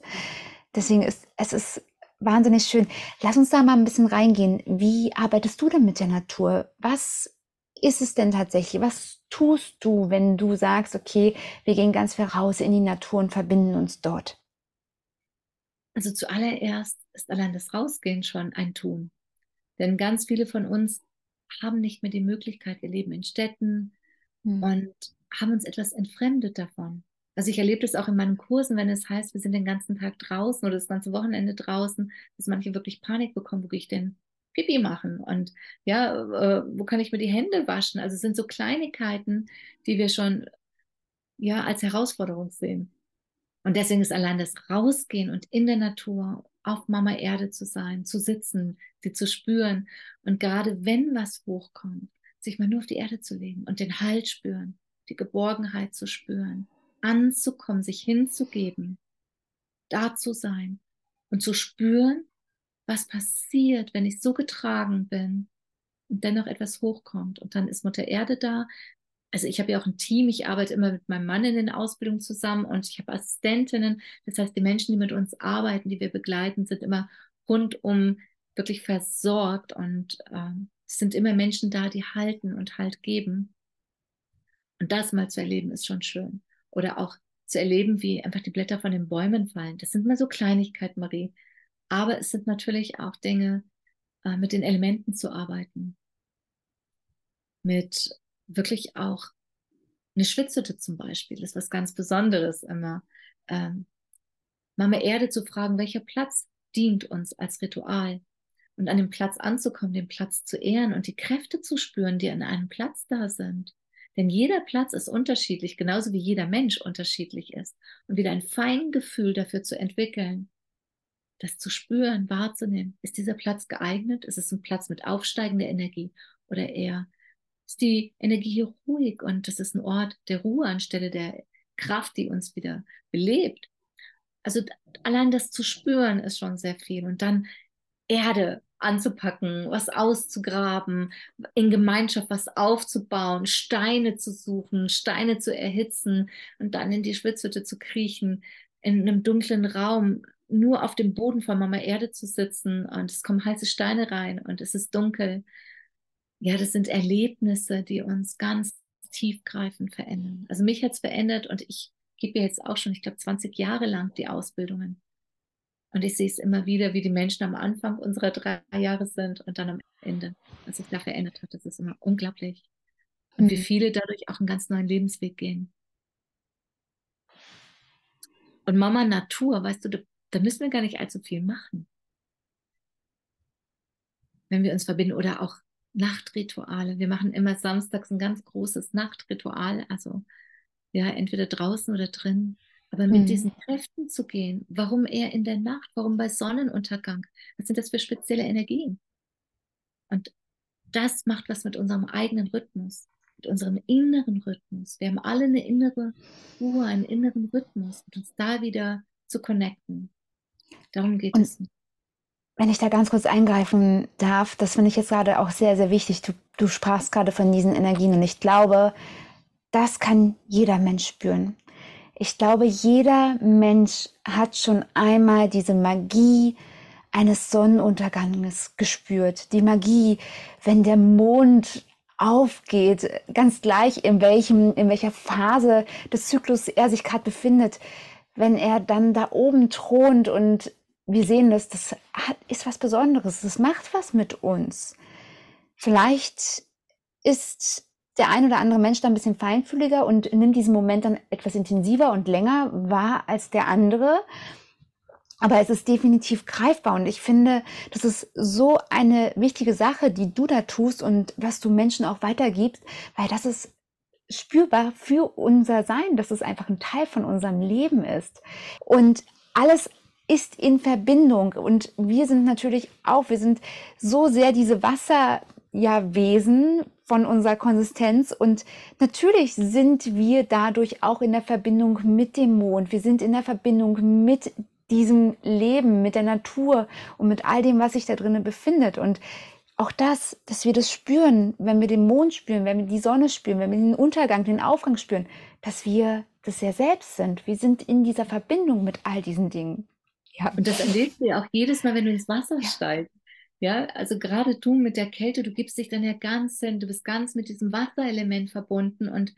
Speaker 1: Deswegen ist es ist wahnsinnig schön. Lass uns da mal ein bisschen reingehen. Wie arbeitest du denn mit der Natur? Was ist es denn tatsächlich? Was tust du, wenn du sagst, okay, wir gehen ganz viel raus in die Natur und verbinden uns dort?
Speaker 2: Also zuallererst ist allein das Rausgehen schon ein Tun. Denn ganz viele von uns haben nicht mehr die Möglichkeit, wir leben in Städten mhm. und haben uns etwas entfremdet davon. Also ich erlebe das auch in meinen Kursen, wenn es heißt, wir sind den ganzen Tag draußen oder das ganze Wochenende draußen, dass manche wirklich Panik bekommen, wo gehe ich denn Pipi machen und ja, äh, wo kann ich mir die Hände waschen? Also es sind so Kleinigkeiten, die wir schon ja als Herausforderung sehen. Und deswegen ist allein das Rausgehen und in der Natur auf Mama Erde zu sein, zu sitzen, sie zu spüren und gerade wenn was hochkommt, sich mal nur auf die Erde zu legen und den Halt spüren, die Geborgenheit zu spüren, anzukommen, sich hinzugeben, da zu sein und zu spüren, was passiert, wenn ich so getragen bin und dennoch etwas hochkommt. Und dann ist Mutter Erde da, also ich habe ja auch ein Team, ich arbeite immer mit meinem Mann in den Ausbildungen zusammen und ich habe Assistentinnen. Das heißt, die Menschen, die mit uns arbeiten, die wir begleiten, sind immer rundum wirklich versorgt und äh, es sind immer Menschen da, die halten und Halt geben. Und das mal zu erleben, ist schon schön. Oder auch zu erleben, wie einfach die Blätter von den Bäumen fallen. Das sind mal so Kleinigkeiten, Marie. Aber es sind natürlich auch Dinge, äh, mit den Elementen zu arbeiten. Mit wirklich auch eine Schwitzhütte zum Beispiel ist was ganz Besonderes immer. Ähm, Mama Erde zu fragen, welcher Platz dient uns als Ritual und an dem Platz anzukommen, den Platz zu ehren und die Kräfte zu spüren, die an einem Platz da sind. Denn jeder Platz ist unterschiedlich, genauso wie jeder Mensch unterschiedlich ist. Und wieder ein Feingefühl dafür zu entwickeln. das zu spüren, wahrzunehmen. Ist dieser Platz geeignet? Ist es ein Platz mit aufsteigender Energie oder eher ist die Energie hier ruhig und das ist ein Ort der Ruhe anstelle der Kraft, die uns wieder belebt. Also allein das zu spüren ist schon sehr viel und dann Erde anzupacken, was auszugraben, in Gemeinschaft was aufzubauen, Steine zu suchen, Steine zu erhitzen und dann in die Schwitzhütte zu kriechen, in einem dunklen Raum nur auf dem Boden von Mama Erde zu sitzen und es kommen heiße Steine rein und es ist dunkel. Ja, das sind Erlebnisse, die uns ganz tiefgreifend verändern. Also mich hat es verändert und ich gebe jetzt auch schon, ich glaube, 20 Jahre lang die Ausbildungen. Und ich sehe es immer wieder, wie die Menschen am Anfang unserer drei Jahre sind und dann am Ende, was sich da verändert hat. Das ist immer unglaublich. Und mhm. wie viele dadurch auch einen ganz neuen Lebensweg gehen. Und Mama Natur, weißt du, da müssen wir gar nicht allzu viel machen. Wenn wir uns verbinden oder auch Nachtrituale. Wir machen immer samstags ein ganz großes Nachtritual, also ja, entweder draußen oder drin. Aber mit mhm. diesen Kräften zu gehen, warum eher in der Nacht, warum bei Sonnenuntergang? Was sind das für spezielle Energien? Und das macht was mit unserem eigenen Rhythmus, mit unserem inneren Rhythmus. Wir haben alle eine innere Ruhe, einen inneren Rhythmus und uns da wieder zu connecten. Darum geht und es.
Speaker 1: Wenn ich da ganz kurz eingreifen darf, das finde ich jetzt gerade auch sehr, sehr wichtig. Du, du sprachst gerade von diesen Energien und ich glaube, das kann jeder Mensch spüren. Ich glaube, jeder Mensch hat schon einmal diese Magie eines Sonnenunterganges gespürt. Die Magie, wenn der Mond aufgeht, ganz gleich in welchem, in welcher Phase des Zyklus er sich gerade befindet, wenn er dann da oben thront und wir sehen das, das hat, ist was Besonderes, das macht was mit uns. Vielleicht ist der ein oder andere Mensch da ein bisschen feinfühliger und nimmt diesen Moment dann etwas intensiver und länger wahr als der andere. Aber es ist definitiv greifbar und ich finde, das ist so eine wichtige Sache, die du da tust und was du Menschen auch weitergibst, weil das ist spürbar für unser Sein, dass es einfach ein Teil von unserem Leben ist. Und alles ist in Verbindung und wir sind natürlich auch, wir sind so sehr diese Wasser ja Wesen von unserer Konsistenz und natürlich sind wir dadurch auch in der Verbindung mit dem Mond. Wir sind in der Verbindung mit diesem Leben, mit der Natur und mit all dem, was sich da drinnen befindet und auch das, dass wir das spüren, wenn wir den Mond spüren, wenn wir die Sonne spüren, wenn wir den Untergang, den Aufgang spüren, dass wir das ja selbst sind. Wir sind in dieser Verbindung mit all diesen Dingen.
Speaker 2: Ja, und das erlebst du ja auch jedes Mal, wenn du ins Wasser ja. steigst. Ja, also gerade du mit der Kälte, du gibst dich dann ja ganz hin, du bist ganz mit diesem Wasserelement verbunden und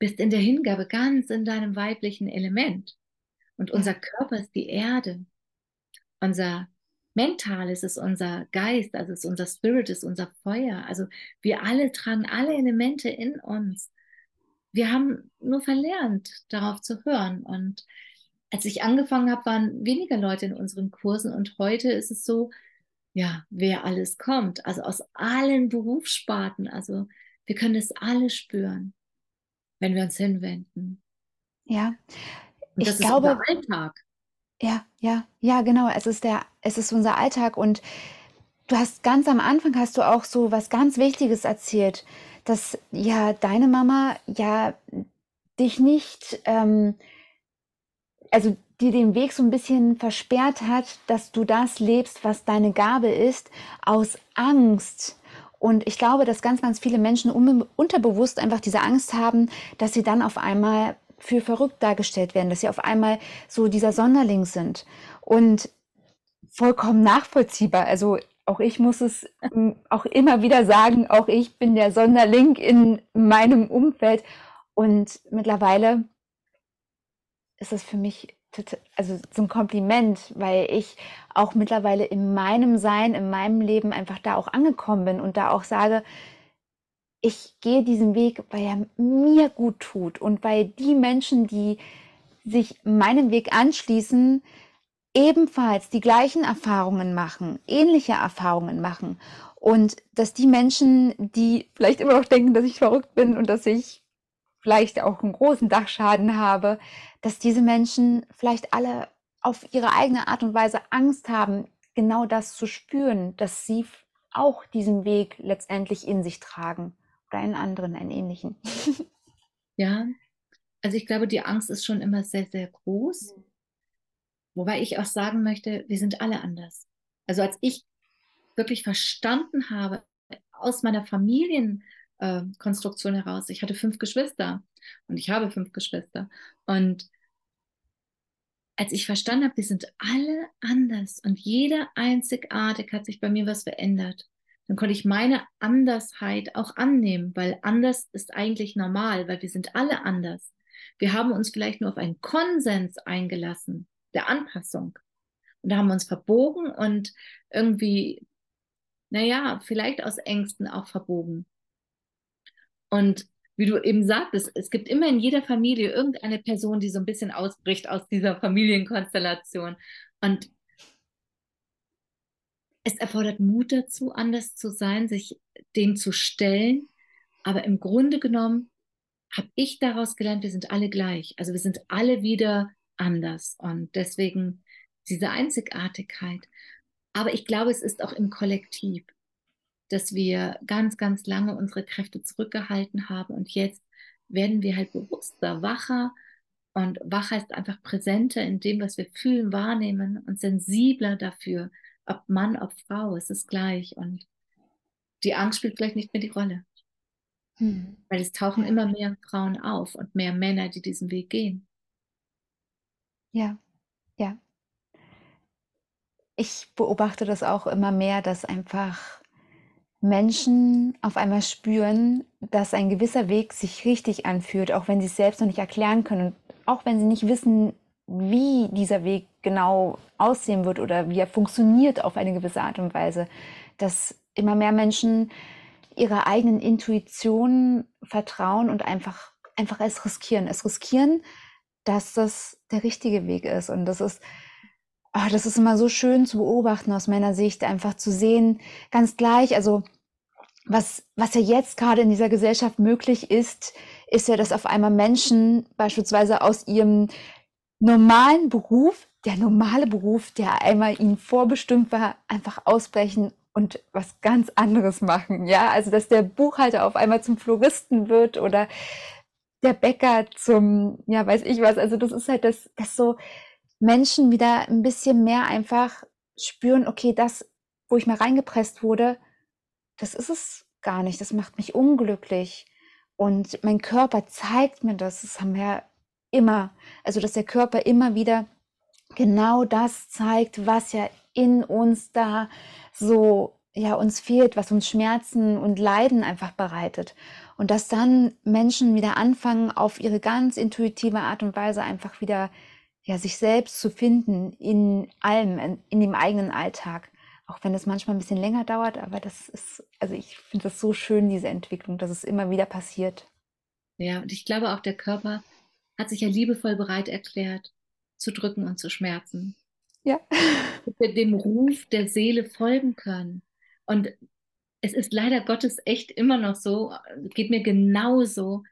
Speaker 2: bist in der Hingabe ganz in deinem weiblichen Element. Und unser Körper ist die Erde. Unser Mentales ist unser Geist, also ist unser Spirit, ist unser Feuer. Also wir alle tragen alle Elemente in uns. Wir haben nur verlernt, darauf zu hören. Und als ich angefangen habe, waren weniger Leute in unseren Kursen und heute ist es so, ja, wer alles kommt, also aus allen Berufssparten. Also wir können es alle spüren, wenn wir uns hinwenden.
Speaker 1: Ja,
Speaker 2: und das ich ist glaube, unser Alltag.
Speaker 1: Ja, ja, ja, genau. Es ist der, es ist unser Alltag und du hast ganz am Anfang hast du auch so was ganz Wichtiges erzählt, dass ja deine Mama ja dich nicht, ähm, also dir den Weg so ein bisschen versperrt hat, dass du das lebst, was deine Gabe ist, aus Angst. Und ich glaube, dass ganz, ganz viele Menschen unterbewusst einfach diese Angst haben, dass sie dann auf einmal für verrückt dargestellt werden, dass sie auf einmal so dieser Sonderling sind. Und vollkommen nachvollziehbar. Also auch ich muss es auch immer wieder sagen, auch ich bin der Sonderling in meinem Umfeld. Und mittlerweile ist es für mich also so Kompliment, weil ich auch mittlerweile in meinem Sein, in meinem Leben einfach da auch angekommen bin und da auch sage, ich gehe diesen Weg, weil er mir gut tut und weil die Menschen, die sich meinem Weg anschließen, ebenfalls die gleichen Erfahrungen machen, ähnliche Erfahrungen machen. Und dass die Menschen, die vielleicht immer noch denken, dass ich verrückt bin und dass ich vielleicht auch einen großen Dachschaden habe, dass diese Menschen vielleicht alle auf ihre eigene Art und Weise Angst haben, genau das zu spüren, dass sie auch diesen Weg letztendlich in sich tragen oder einen anderen, einen ähnlichen.
Speaker 2: Ja, also ich glaube, die Angst ist schon immer sehr, sehr groß. Mhm. Wobei ich auch sagen möchte, wir sind alle anders. Also als ich wirklich verstanden habe, aus meiner Familienkonstruktion äh, heraus, ich hatte fünf Geschwister und ich habe fünf Geschwister. Und als ich verstanden habe, wir sind alle anders und jeder einzigartig hat sich bei mir was verändert, dann konnte ich meine Andersheit auch annehmen, weil anders ist eigentlich normal, weil wir sind alle anders. Wir haben uns vielleicht nur auf einen Konsens eingelassen, der Anpassung. Und da haben wir uns verbogen und irgendwie, naja, vielleicht aus Ängsten auch verbogen. Und wie du eben sagtest, es gibt immer in jeder Familie irgendeine Person, die so ein bisschen ausbricht aus dieser Familienkonstellation. Und es erfordert Mut dazu, anders zu sein, sich dem zu stellen. Aber im Grunde genommen habe ich daraus gelernt, wir sind alle gleich. Also wir sind alle wieder anders. Und deswegen diese Einzigartigkeit. Aber ich glaube, es ist auch im Kollektiv, dass wir ganz, ganz lange unsere Kräfte zurückgehalten haben. Und jetzt werden wir halt bewusster, wacher. Und wacher ist einfach präsenter in dem, was wir fühlen, wahrnehmen und sensibler dafür, ob Mann, ob Frau, es ist gleich. Und die Angst spielt vielleicht nicht mehr die Rolle. Hm. Weil es tauchen immer mehr Frauen auf und mehr Männer, die diesen Weg gehen.
Speaker 1: Ja, ja. Ich beobachte das auch immer mehr, dass einfach Menschen auf einmal spüren, dass ein gewisser Weg sich richtig anfühlt, auch wenn sie es selbst noch nicht erklären können, auch wenn sie nicht wissen, wie dieser Weg genau aussehen wird oder wie er funktioniert auf eine gewisse Art und Weise, dass immer mehr Menschen ihrer eigenen Intuition vertrauen und einfach, einfach es riskieren. Es riskieren, dass das der richtige Weg ist. Und das ist, oh, das ist immer so schön zu beobachten aus meiner Sicht, einfach zu sehen, ganz gleich, also was, was ja jetzt gerade in dieser Gesellschaft möglich ist, ist ja, dass auf einmal Menschen beispielsweise aus ihrem normalen Beruf, der normale Beruf, der einmal ihnen vorbestimmt war, einfach ausbrechen und was ganz anderes machen. Ja, also dass der Buchhalter auf einmal zum Floristen wird oder der Bäcker zum, ja, weiß ich was. Also das ist halt das, dass so Menschen wieder ein bisschen mehr einfach spüren, okay, das, wo ich mal reingepresst wurde, das ist es gar nicht. Das macht mich unglücklich. Und mein Körper zeigt mir das. Das haben wir immer. Also, dass der Körper immer wieder genau das zeigt, was ja in uns da so ja uns fehlt, was uns Schmerzen und Leiden einfach bereitet und dass dann Menschen wieder anfangen auf ihre ganz intuitive Art und Weise einfach wieder ja sich selbst zu finden in allem in, in dem eigenen Alltag, auch wenn es manchmal ein bisschen länger dauert, aber das ist also ich finde das so schön diese Entwicklung, dass es immer wieder passiert.
Speaker 2: Ja, und ich glaube auch der Körper hat sich ja liebevoll bereit erklärt zu drücken und zu schmerzen
Speaker 1: ja.
Speaker 2: wir dem Ruf der Seele folgen können. Und es ist leider Gottes echt immer noch so, geht mir genauso.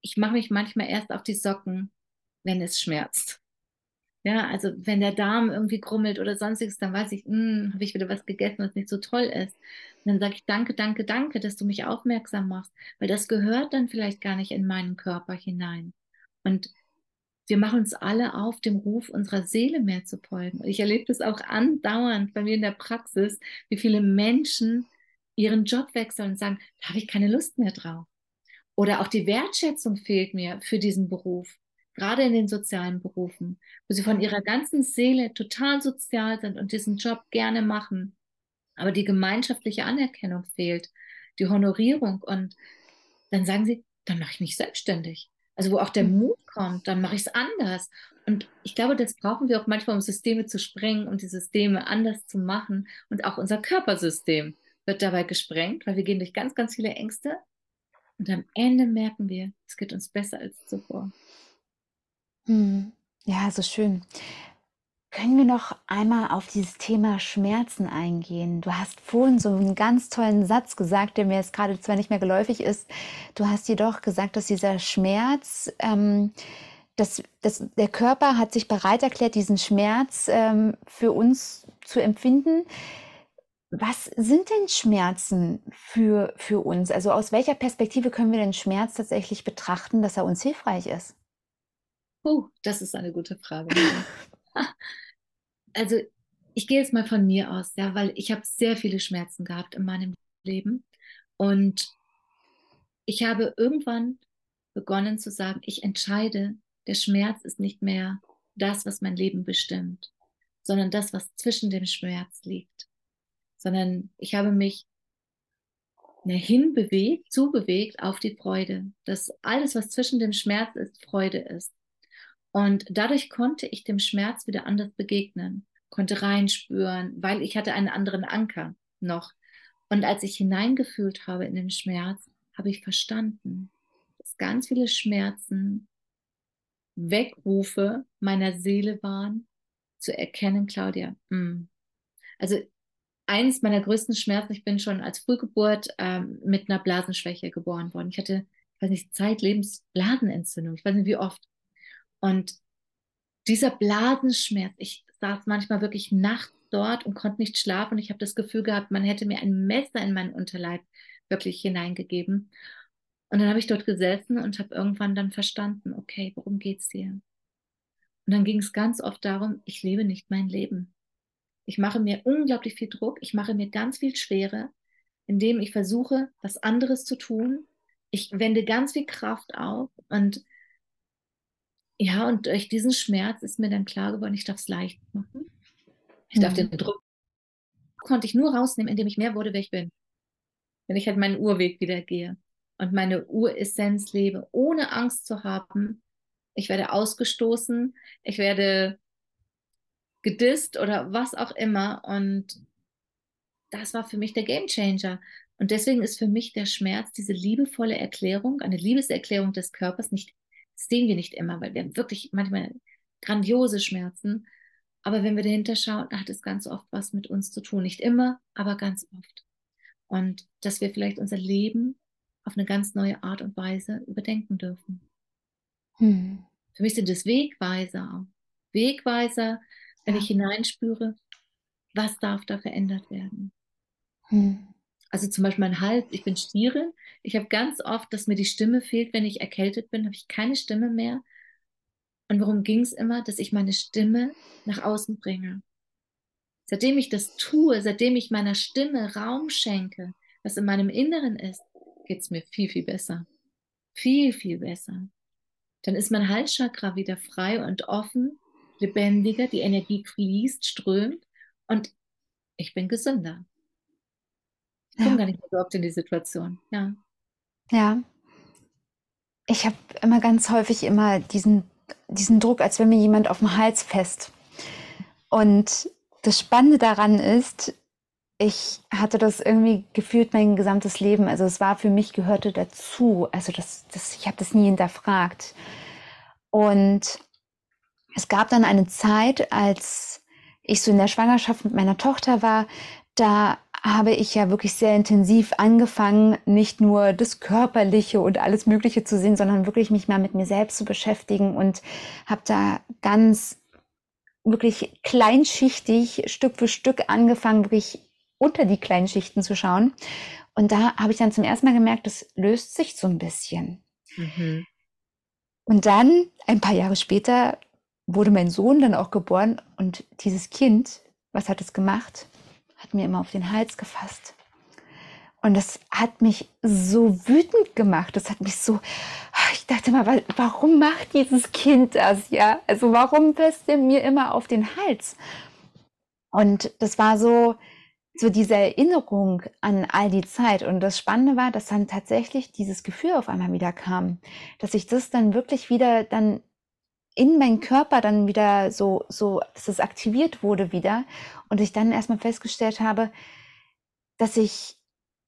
Speaker 2: Ich mache mich manchmal erst auf die Socken, wenn es schmerzt. Ja, also wenn der Darm irgendwie krummelt oder sonstiges, dann weiß ich, hm, habe ich wieder was gegessen, was nicht so toll ist. Und dann sage ich, danke, danke, danke, dass du mich aufmerksam machst, weil das gehört dann vielleicht gar nicht in meinen Körper hinein. Und wir machen uns alle auf, dem Ruf unserer Seele mehr zu folgen. ich erlebe das auch andauernd bei mir in der Praxis, wie viele Menschen ihren Job wechseln und sagen, da habe ich keine Lust mehr drauf. Oder auch die Wertschätzung fehlt mir für diesen Beruf, gerade in den sozialen Berufen, wo sie von ihrer ganzen Seele total sozial sind und diesen Job gerne machen, aber die gemeinschaftliche Anerkennung fehlt, die Honorierung. Und dann sagen sie, dann mache ich mich selbstständig. Also wo auch der mhm. Mut kommt, dann mache ich es anders. Und ich glaube, das brauchen wir auch manchmal, um Systeme zu sprengen und die Systeme anders zu machen. Und auch unser Körpersystem wird dabei gesprengt, weil wir gehen durch ganz, ganz viele Ängste. Und am Ende merken wir, es geht uns besser als zuvor.
Speaker 1: Hm. Ja, so schön. Können wir noch einmal auf dieses Thema Schmerzen eingehen? Du hast vorhin so einen ganz tollen Satz gesagt, der mir jetzt gerade zwar nicht mehr geläufig ist. Du hast jedoch gesagt, dass dieser Schmerz ähm, das, das, der Körper hat sich bereit erklärt, diesen Schmerz ähm, für uns zu empfinden. Was sind denn Schmerzen für, für uns? Also aus welcher Perspektive können wir den Schmerz tatsächlich betrachten, dass er uns hilfreich ist?
Speaker 2: Oh, das ist eine gute Frage. also ich gehe jetzt mal von mir aus, ja, weil ich habe sehr viele Schmerzen gehabt in meinem Leben und ich habe irgendwann begonnen zu sagen, ich entscheide, der Schmerz ist nicht mehr das, was mein Leben bestimmt, sondern das, was zwischen dem Schmerz liegt. Sondern ich habe mich hinbewegt, zubewegt auf die Freude, dass alles, was zwischen dem Schmerz ist, Freude ist. Und dadurch konnte ich dem Schmerz wieder anders begegnen, konnte reinspüren, weil ich hatte einen anderen Anker noch. Und als ich hineingefühlt habe in den Schmerz, habe ich verstanden, dass ganz viele Schmerzen Wegrufe meiner Seele waren, zu erkennen, Claudia. Mh. Hm. Also eins meiner größten Schmerzen, ich bin schon als Frühgeburt ähm, mit einer Blasenschwäche geboren worden. Ich hatte, weiß nicht, zeitlebens Blasenentzündung. Ich weiß nicht, wie oft. Und dieser Blasenschmerz, ich saß manchmal wirklich nachts dort und konnte nicht schlafen. Und ich habe das Gefühl gehabt, man hätte mir ein Messer in meinen Unterleib wirklich hineingegeben. Und dann habe ich dort gesessen und habe irgendwann dann verstanden, okay, worum geht's hier? Und dann ging es ganz oft darum, ich lebe nicht mein Leben. Ich mache mir unglaublich viel Druck, ich mache mir ganz viel Schwere, indem ich versuche, was anderes zu tun. Ich wende ganz viel Kraft auf und ja, und durch diesen Schmerz ist mir dann klar geworden, ich darf es leicht machen. Ich darf mhm. den Druck konnte ich nur rausnehmen, indem ich mehr wurde, wer ich bin. Wenn ich halt meinen Urweg wieder gehe und meine Uressenz lebe, ohne Angst zu haben, ich werde ausgestoßen, ich werde gedisst oder was auch immer. Und das war für mich der Game Changer. Und deswegen ist für mich der Schmerz diese liebevolle Erklärung, eine Liebeserklärung des Körpers. Nicht, das sehen wir nicht immer, weil wir haben wirklich manchmal grandiose Schmerzen. Aber wenn wir dahinter schauen, hat es ganz oft was mit uns zu tun. Nicht immer, aber ganz oft. Und dass wir vielleicht unser Leben auf eine ganz neue Art und Weise überdenken dürfen. Hm. Für mich sind es Wegweiser. Wegweiser, wenn ja. ich hineinspüre, was darf da verändert werden. Hm. Also zum Beispiel mein Hals, ich bin Stiere. Ich habe ganz oft, dass mir die Stimme fehlt, wenn ich erkältet bin, habe ich keine Stimme mehr. Und worum ging es immer? Dass ich meine Stimme nach außen bringe. Seitdem ich das tue, seitdem ich meiner Stimme Raum schenke, was in meinem Inneren ist, geht es mir viel, viel besser. Viel, viel besser. Dann ist mein Halschakra wieder frei und offen, lebendiger, die Energie fließt, strömt und ich bin gesünder. Ich komme ja. gar nicht mehr so oft in die Situation. Ja.
Speaker 1: Ja. Ich habe immer ganz häufig immer diesen, diesen Druck, als wenn mir jemand auf dem Hals fest. Und das Spannende daran ist, ich hatte das irgendwie gefühlt mein gesamtes Leben. Also es war für mich gehörte dazu. Also das, das ich habe das nie hinterfragt. Und es gab dann eine Zeit, als ich so in der Schwangerschaft mit meiner Tochter war, da habe ich ja wirklich sehr intensiv angefangen, nicht nur das Körperliche und alles Mögliche zu sehen, sondern wirklich mich mal mit mir selbst zu beschäftigen und habe da ganz wirklich kleinschichtig Stück für Stück angefangen, wirklich unter die kleinen Schichten zu schauen. Und da habe ich dann zum ersten Mal gemerkt, das löst sich so ein bisschen. Mhm. Und dann, ein paar Jahre später, wurde mein Sohn dann auch geboren und dieses Kind, was hat es gemacht? Hat mir immer auf den Hals gefasst. Und das hat mich so wütend gemacht. Das hat mich so, ich dachte mal, warum macht dieses Kind das? Ja, also warum fässt er mir immer auf den Hals? Und das war so, so diese Erinnerung an all die Zeit. Und das Spannende war, dass dann tatsächlich dieses Gefühl auf einmal wieder kam, dass ich das dann wirklich wieder dann in meinen Körper dann wieder so, so, dass es aktiviert wurde wieder und ich dann erstmal festgestellt habe, dass ich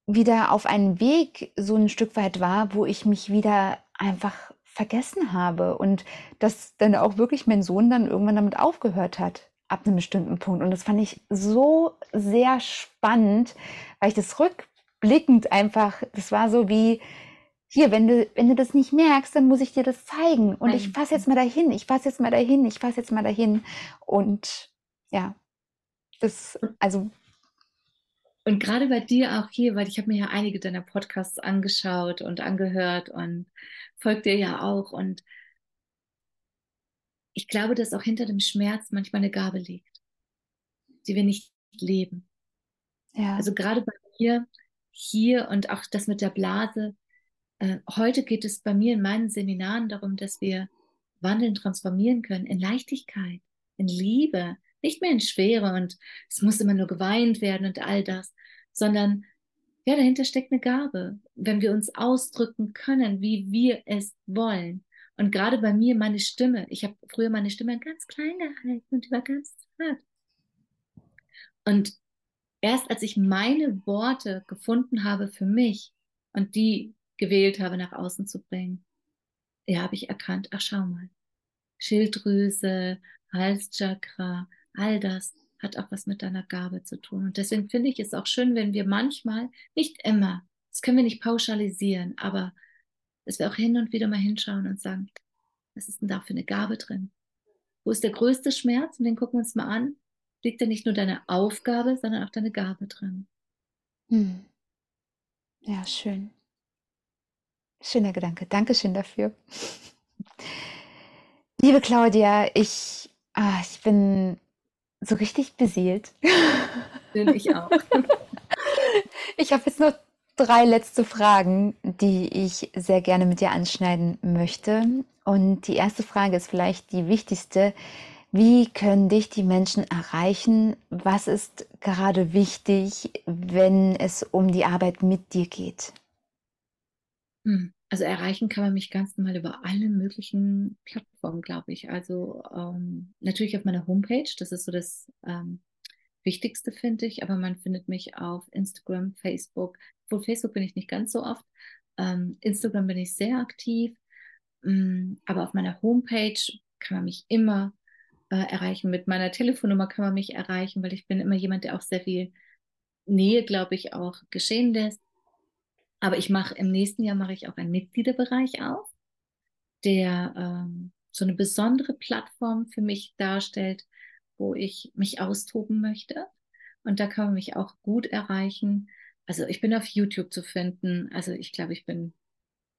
Speaker 1: wieder auf einem Weg so ein Stück weit war, wo ich mich wieder einfach vergessen habe und dass dann auch wirklich mein Sohn dann irgendwann damit aufgehört hat ab einem bestimmten Punkt. Und das fand ich so sehr spannend, weil ich das rückblickend einfach, das war so wie, hier, wenn du, wenn du das nicht merkst, dann muss ich dir das zeigen. Und ich fasse jetzt mal dahin, ich fasse jetzt mal dahin, ich fasse jetzt mal dahin. Und ja, das, also.
Speaker 2: Und gerade bei dir auch hier, weil ich habe mir ja einige deiner Podcasts angeschaut und angehört und folgt dir ja auch. Und ich glaube, dass auch hinter dem Schmerz manchmal eine Gabe liegt, die wir nicht leben. Ja. Also gerade bei mir hier und auch das mit der Blase. Äh, heute geht es bei mir in meinen Seminaren darum, dass wir wandeln, transformieren können in Leichtigkeit, in Liebe, nicht mehr in Schwere und es muss immer nur geweint werden und all das, sondern ja, dahinter steckt eine Gabe, wenn wir uns ausdrücken können, wie wir es wollen. Und gerade bei mir meine Stimme, ich habe früher meine Stimme ganz klein gehalten und die war ganz zart. Und erst als ich meine Worte gefunden habe für mich und die gewählt habe, nach außen zu bringen, ja, habe ich erkannt, ach schau mal, Schilddrüse, Halschakra, all das hat auch was mit deiner Gabe zu tun. Und deswegen finde ich es auch schön, wenn wir manchmal, nicht immer, das können wir nicht pauschalisieren, aber dass wir auch hin und wieder mal hinschauen und sagen, was ist denn da für eine Gabe drin? Wo ist der größte Schmerz? Und den gucken wir uns mal an liegt ja nicht nur deine Aufgabe, sondern auch deine Gabe drin. Hm.
Speaker 1: Ja, schön. Schöner Gedanke. Dankeschön dafür. Liebe Claudia, ich, ah, ich bin so richtig beseelt.
Speaker 2: Bin ich auch.
Speaker 1: Ich habe jetzt noch drei letzte Fragen, die ich sehr gerne mit dir anschneiden möchte. Und die erste Frage ist vielleicht die wichtigste. Wie können dich die Menschen erreichen? Was ist gerade wichtig, wenn es um die Arbeit mit dir geht?
Speaker 2: Hm, also erreichen kann man mich ganz normal über alle möglichen Plattformen, glaube ich. Also ähm, natürlich auf meiner Homepage, das ist so das ähm, Wichtigste, finde ich, aber man findet mich auf Instagram, Facebook. Vor Facebook bin ich nicht ganz so oft. Ähm, Instagram bin ich sehr aktiv, ähm, aber auf meiner Homepage kann man mich immer äh, erreichen. Mit meiner Telefonnummer kann man mich erreichen, weil ich bin immer jemand, der auch sehr viel Nähe, glaube ich, auch geschehen lässt. Aber ich mache im nächsten Jahr mache ich auch einen Mitgliederbereich auf, der ähm, so eine besondere Plattform für mich darstellt, wo ich mich austoben möchte. Und da kann man mich auch gut erreichen. Also ich bin auf YouTube zu finden. Also ich glaube, ich bin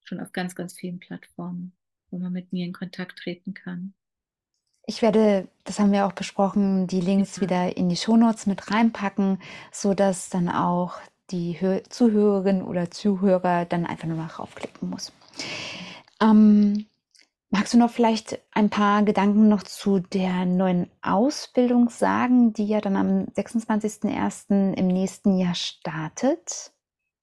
Speaker 2: schon auf ganz, ganz vielen Plattformen, wo man mit mir in Kontakt treten kann.
Speaker 1: Ich werde, das haben wir auch besprochen, die Links wieder in die Shownotes mit reinpacken, so dass dann auch die Hör Zuhörerin oder Zuhörer dann einfach nur noch raufklicken muss. Ähm, magst du noch vielleicht ein paar Gedanken noch zu der neuen Ausbildung sagen, die ja dann am 26.01. im nächsten Jahr startet?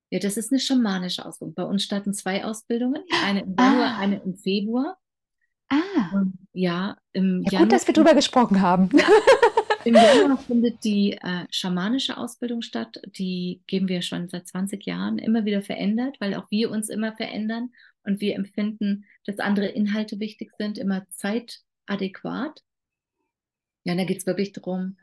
Speaker 2: Ja, das ist eine schamanische Ausbildung. Bei uns starten zwei Ausbildungen, eine im Januar, ah. eine im Februar.
Speaker 1: Ah.
Speaker 2: Ja, im
Speaker 1: ja, Januar. Gut, dass wir drüber gesprochen haben.
Speaker 2: Im Januar findet die äh, schamanische Ausbildung statt. Die geben wir schon seit 20 Jahren immer wieder verändert, weil auch wir uns immer verändern und wir empfinden, dass andere Inhalte wichtig sind, immer zeitadäquat. Ja, da geht es wirklich darum,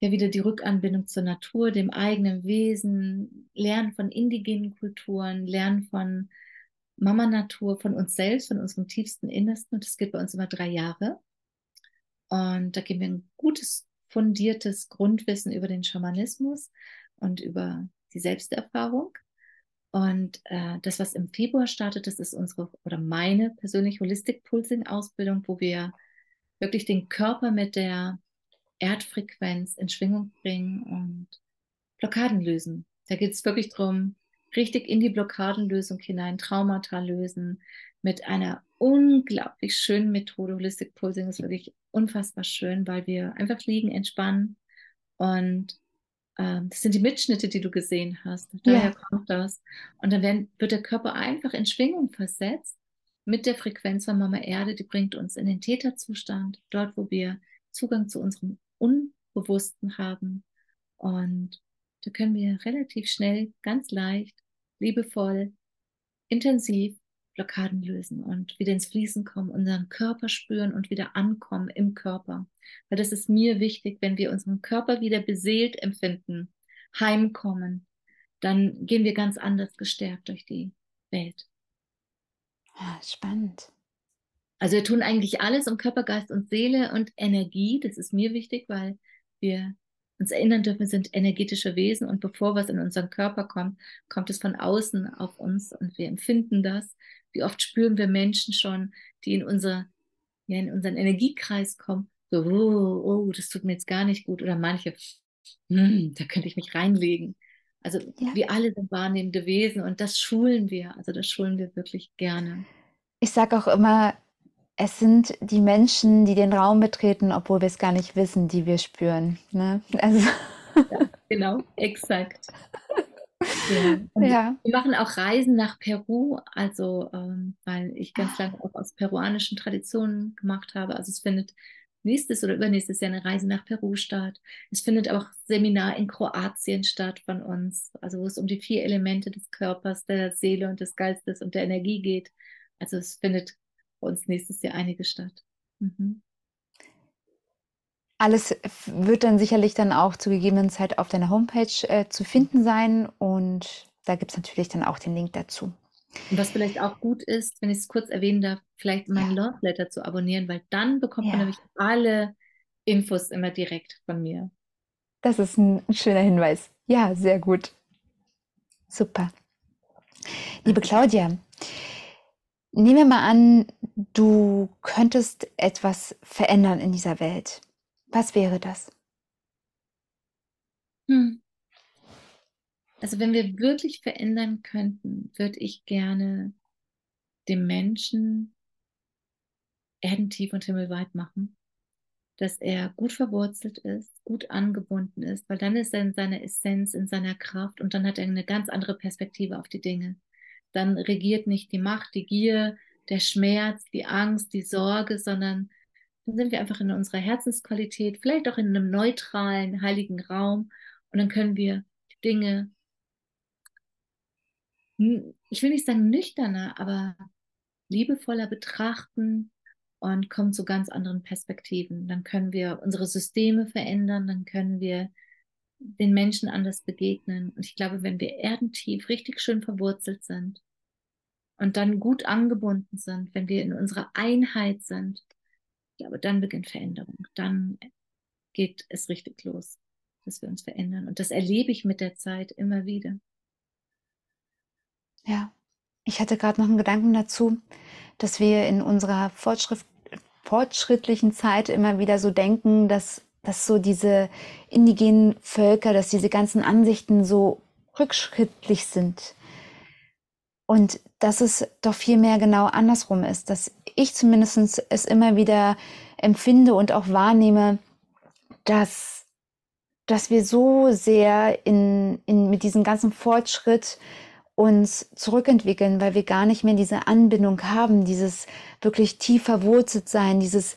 Speaker 2: ja wieder die Rückanbindung zur Natur, dem eigenen Wesen, Lernen von indigenen Kulturen, Lernen von Mama Natur von uns selbst, von unserem tiefsten Innersten. Und das geht bei uns immer drei Jahre. Und da geben wir ein gutes, fundiertes Grundwissen über den Schamanismus und über die Selbsterfahrung. Und äh, das, was im Februar startet, das ist unsere oder meine persönliche Holistic Pulsing Ausbildung, wo wir wirklich den Körper mit der Erdfrequenz in Schwingung bringen und Blockaden lösen. Da geht es wirklich darum, richtig in die Blockadenlösung hinein, Traumata lösen mit einer unglaublich schönen Methode. Holistic Pulsing ist wirklich unfassbar schön, weil wir einfach liegen, entspannen und ähm, das sind die Mitschnitte, die du gesehen hast. Daher ja. kommt das. Und dann werden, wird der Körper einfach in Schwingung versetzt mit der Frequenz von Mama Erde. Die bringt uns in den Täterzustand, dort, wo wir Zugang zu unserem Unbewussten haben. Und da können wir relativ schnell, ganz leicht liebevoll, intensiv Blockaden lösen und wieder ins Fließen kommen, unseren Körper spüren und wieder ankommen im Körper. Weil das ist mir wichtig, wenn wir unseren Körper wieder beseelt empfinden, heimkommen, dann gehen wir ganz anders gestärkt durch die Welt.
Speaker 1: Ah, spannend.
Speaker 2: Also wir tun eigentlich alles um Körper, Geist und Seele und Energie. Das ist mir wichtig, weil wir uns erinnern dürfen, wir sind energetische Wesen und bevor was in unseren Körper kommt, kommt es von außen auf uns und wir empfinden das. Wie oft spüren wir Menschen schon, die in, unser, ja, in unseren Energiekreis kommen, so, oh, oh, das tut mir jetzt gar nicht gut. Oder manche, hm, da könnte ich mich reinlegen. Also ja. wir alle sind wahrnehmende Wesen und das schulen wir. Also das schulen wir wirklich gerne.
Speaker 1: Ich sage auch immer, es sind die Menschen, die den Raum betreten, obwohl wir es gar nicht wissen, die wir spüren. Ne? Also
Speaker 2: ja, genau, exakt. Ja. ja. Wir machen auch Reisen nach Peru, also ähm, weil ich ganz ah. lange auch aus peruanischen Traditionen gemacht habe. Also es findet nächstes oder übernächstes Jahr eine Reise nach Peru statt. Es findet auch Seminar in Kroatien statt von uns, also wo es um die vier Elemente des Körpers, der Seele und des Geistes und der Energie geht. Also es findet bei uns nächstes Jahr einiges statt. Mhm.
Speaker 1: Alles wird dann sicherlich dann auch zu gegebenen Zeit auf deiner Homepage äh, zu finden sein und da gibt es natürlich dann auch den Link dazu.
Speaker 2: Und was vielleicht auch gut ist, wenn ich es kurz erwähnen darf, vielleicht meinen ja. Love zu abonnieren, weil dann bekommt ja. man nämlich alle Infos immer direkt von mir.
Speaker 1: Das ist ein schöner Hinweis. Ja, sehr gut. Super. Liebe Claudia, nehmen wir mal an, du könntest etwas verändern in dieser Welt. Was wäre das?
Speaker 2: Hm. Also wenn wir wirklich verändern könnten, würde ich gerne dem Menschen erdentief und himmelweit machen, dass er gut verwurzelt ist, gut angebunden ist, weil dann ist er in seiner Essenz, in seiner Kraft und dann hat er eine ganz andere Perspektive auf die Dinge. Dann regiert nicht die Macht, die Gier, der Schmerz, die Angst, die Sorge, sondern dann sind wir einfach in unserer Herzensqualität, vielleicht auch in einem neutralen, heiligen Raum und dann können wir die Dinge, ich will nicht sagen nüchterner, aber liebevoller betrachten und kommen zu ganz anderen Perspektiven. Dann können wir unsere Systeme verändern, dann können wir den Menschen anders begegnen. Und ich glaube, wenn wir erdentief richtig schön verwurzelt sind, und dann gut angebunden sind, wenn wir in unserer Einheit sind, ich glaube, dann beginnt Veränderung. Dann geht es richtig los, dass wir uns verändern. Und das erlebe ich mit der Zeit immer wieder.
Speaker 1: Ja, ich hatte gerade noch einen Gedanken dazu, dass wir in unserer fortschrittlichen Zeit immer wieder so denken, dass, dass so diese indigenen Völker, dass diese ganzen Ansichten so rückschrittlich sind. Und dass es doch viel mehr genau andersrum ist, dass ich zumindest es immer wieder empfinde und auch wahrnehme, dass, dass wir so sehr in, in, mit diesem ganzen Fortschritt uns zurückentwickeln, weil wir gar nicht mehr diese Anbindung haben, dieses wirklich tief verwurzelt sein, dieses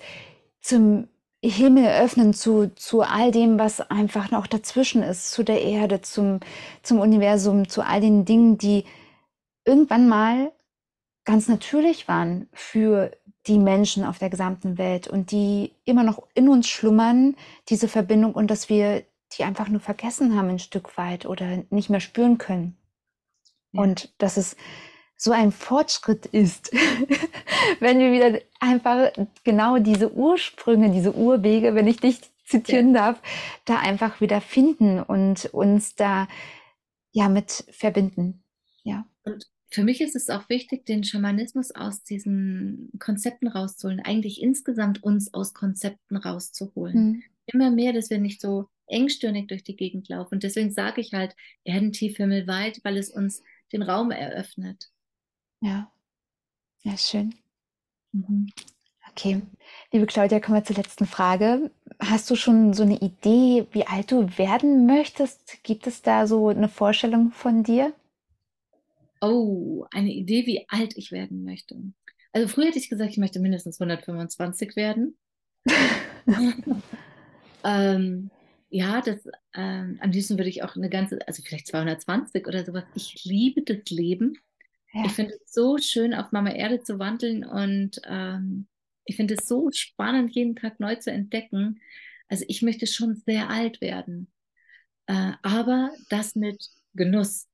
Speaker 1: zum Himmel öffnen zu, zu all dem, was einfach noch dazwischen ist, zu der Erde, zum, zum Universum, zu all den Dingen, die irgendwann mal ganz natürlich waren für die Menschen auf der gesamten Welt und die immer noch in uns schlummern, diese Verbindung und dass wir die einfach nur vergessen haben ein Stück weit oder nicht mehr spüren können. Ja. Und dass es so ein Fortschritt ist, wenn wir wieder einfach genau diese Ursprünge, diese Urwege, wenn ich dich zitieren ja. darf, da einfach wieder finden und uns da ja mit verbinden. Ja.
Speaker 2: Und für mich ist es auch wichtig, den Schamanismus aus diesen Konzepten rauszuholen, eigentlich insgesamt uns aus Konzepten rauszuholen. Mhm. Immer mehr, dass wir nicht so engstirnig durch die Gegend laufen. Und deswegen sage ich halt, Erdentief, Himmelweit, weil es uns den Raum eröffnet.
Speaker 1: Ja, ja, schön. Mhm. Okay, liebe Claudia, kommen wir zur letzten Frage. Hast du schon so eine Idee, wie alt du werden möchtest? Gibt es da so eine Vorstellung von dir?
Speaker 2: Oh, eine Idee, wie alt ich werden möchte. Also früher hätte ich gesagt, ich möchte mindestens 125 werden. ähm, ja, das, ähm, am liebsten würde ich auch eine ganze, also vielleicht 220 oder sowas. Ich liebe das Leben. Ja. Ich finde es so schön, auf Mama Erde zu wandeln und ähm, ich finde es so spannend, jeden Tag neu zu entdecken. Also ich möchte schon sehr alt werden, äh, aber das mit Genuss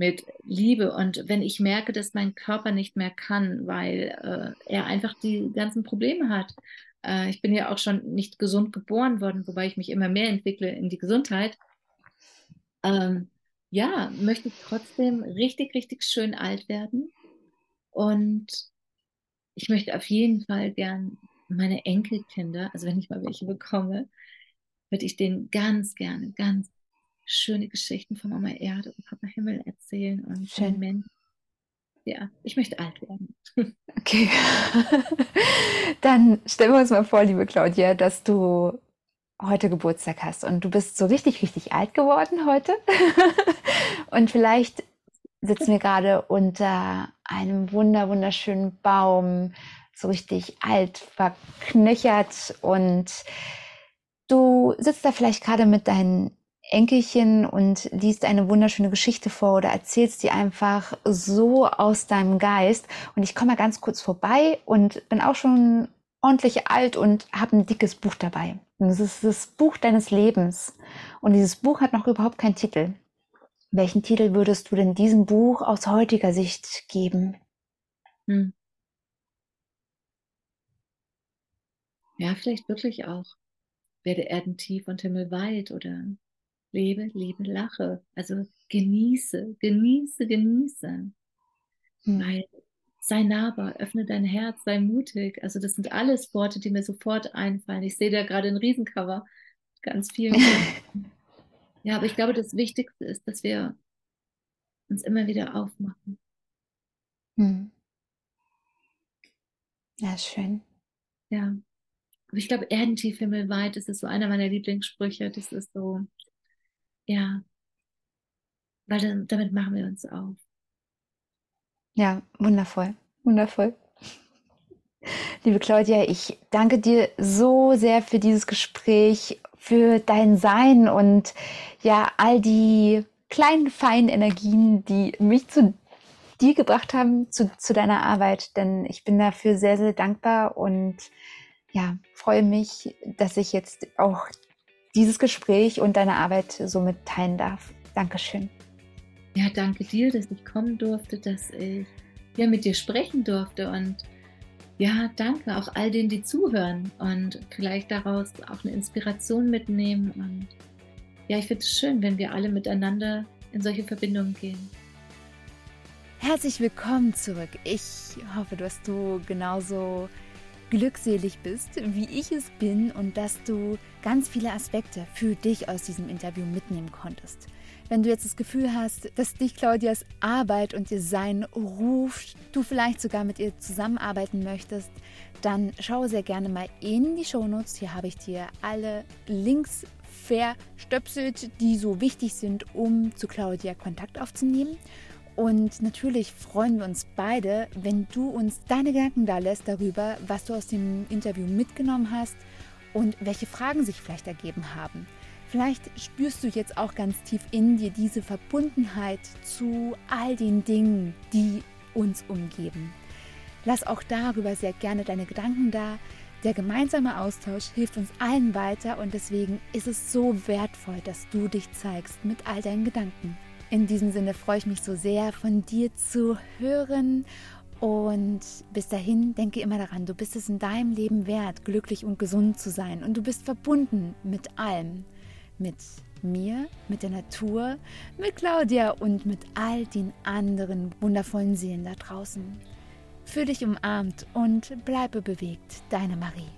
Speaker 2: mit Liebe. Und wenn ich merke, dass mein Körper nicht mehr kann, weil äh, er einfach die ganzen Probleme hat. Äh, ich bin ja auch schon nicht gesund geboren worden, wobei ich mich immer mehr entwickle in die Gesundheit. Ähm, ja, möchte ich trotzdem richtig, richtig schön alt werden. Und ich möchte auf jeden Fall gern meine Enkelkinder, also wenn ich mal welche bekomme, würde ich denen ganz gerne, ganz schöne Geschichten von Mama Erde und Papa Himmel erzählen und
Speaker 1: Schön.
Speaker 2: Menschen. Ja, ich möchte alt werden.
Speaker 1: Okay. Dann stellen wir uns mal vor, liebe Claudia, dass du heute Geburtstag hast und du bist so richtig, richtig alt geworden heute. und vielleicht sitzen wir gerade unter einem wunder, wunderschönen Baum, so richtig alt, verknöchert und du sitzt da vielleicht gerade mit deinen Enkelchen und liest eine wunderschöne Geschichte vor oder erzählst die einfach so aus deinem Geist. Und ich komme mal ganz kurz vorbei und bin auch schon ordentlich alt und habe ein dickes Buch dabei. Und es ist das Buch deines Lebens. Und dieses Buch hat noch überhaupt keinen Titel. Welchen Titel würdest du denn diesem Buch aus heutiger Sicht geben? Hm.
Speaker 2: Ja, vielleicht wirklich auch. Werde Erden tief und Himmel weit oder lebe, lebe, lache. Also genieße, genieße, genieße. Hm. Weil sei nahbar, öffne dein Herz, sei mutig. Also das sind alles Worte, die mir sofort einfallen. Ich sehe da gerade ein Riesencover, ganz vielen. ja, aber ich glaube, das Wichtigste ist, dass wir uns immer wieder aufmachen. Hm.
Speaker 1: Ja, schön.
Speaker 2: Ja. Aber ich glaube, Erdentief, Himmelweit, das ist so einer meiner Lieblingssprüche. Das ist so, ja, weil dann, damit machen wir uns auf.
Speaker 1: Ja, wundervoll, wundervoll. Liebe Claudia, ich danke dir so sehr für dieses Gespräch, für dein Sein und ja, all die kleinen, feinen Energien, die mich zu dir gebracht haben, zu, zu deiner Arbeit. Denn ich bin dafür sehr, sehr dankbar und ja, freue mich, dass ich jetzt auch dieses Gespräch und deine Arbeit somit teilen darf. Dankeschön.
Speaker 2: Ja, danke dir, dass ich kommen durfte, dass ich ja, mit dir sprechen durfte und ja, danke auch all denen, die zuhören und vielleicht daraus auch eine Inspiration mitnehmen. Und ja, ich finde es schön, wenn wir alle miteinander in solche Verbindungen gehen.
Speaker 1: Herzlich willkommen zurück. Ich hoffe, dass du genauso glückselig bist, wie ich es bin und dass du ganz viele Aspekte für dich aus diesem Interview mitnehmen konntest. Wenn du jetzt das Gefühl hast, dass dich Claudias Arbeit und ihr Sein ruft, du vielleicht sogar mit ihr zusammenarbeiten möchtest, dann schau sehr gerne mal in die Shownotes. Hier habe ich dir alle Links verstöpselt, die so wichtig sind, um zu Claudia Kontakt aufzunehmen. Und natürlich freuen wir uns beide, wenn du uns deine Gedanken da lässt darüber, was du aus dem Interview mitgenommen hast und welche Fragen sich vielleicht ergeben haben. Vielleicht spürst du jetzt auch ganz tief in dir diese Verbundenheit zu all den Dingen, die uns umgeben. Lass auch darüber sehr gerne deine Gedanken da. Der gemeinsame Austausch hilft uns allen weiter und deswegen ist es so wertvoll, dass du dich zeigst mit all deinen Gedanken. In diesem Sinne freue ich mich so sehr, von dir zu hören. Und bis dahin denke immer daran, du bist es in deinem Leben wert, glücklich und gesund zu sein. Und du bist verbunden mit allem. Mit mir, mit der Natur, mit Claudia und mit all den anderen wundervollen Seelen da draußen. Fühl dich umarmt und bleibe bewegt, deine Marie.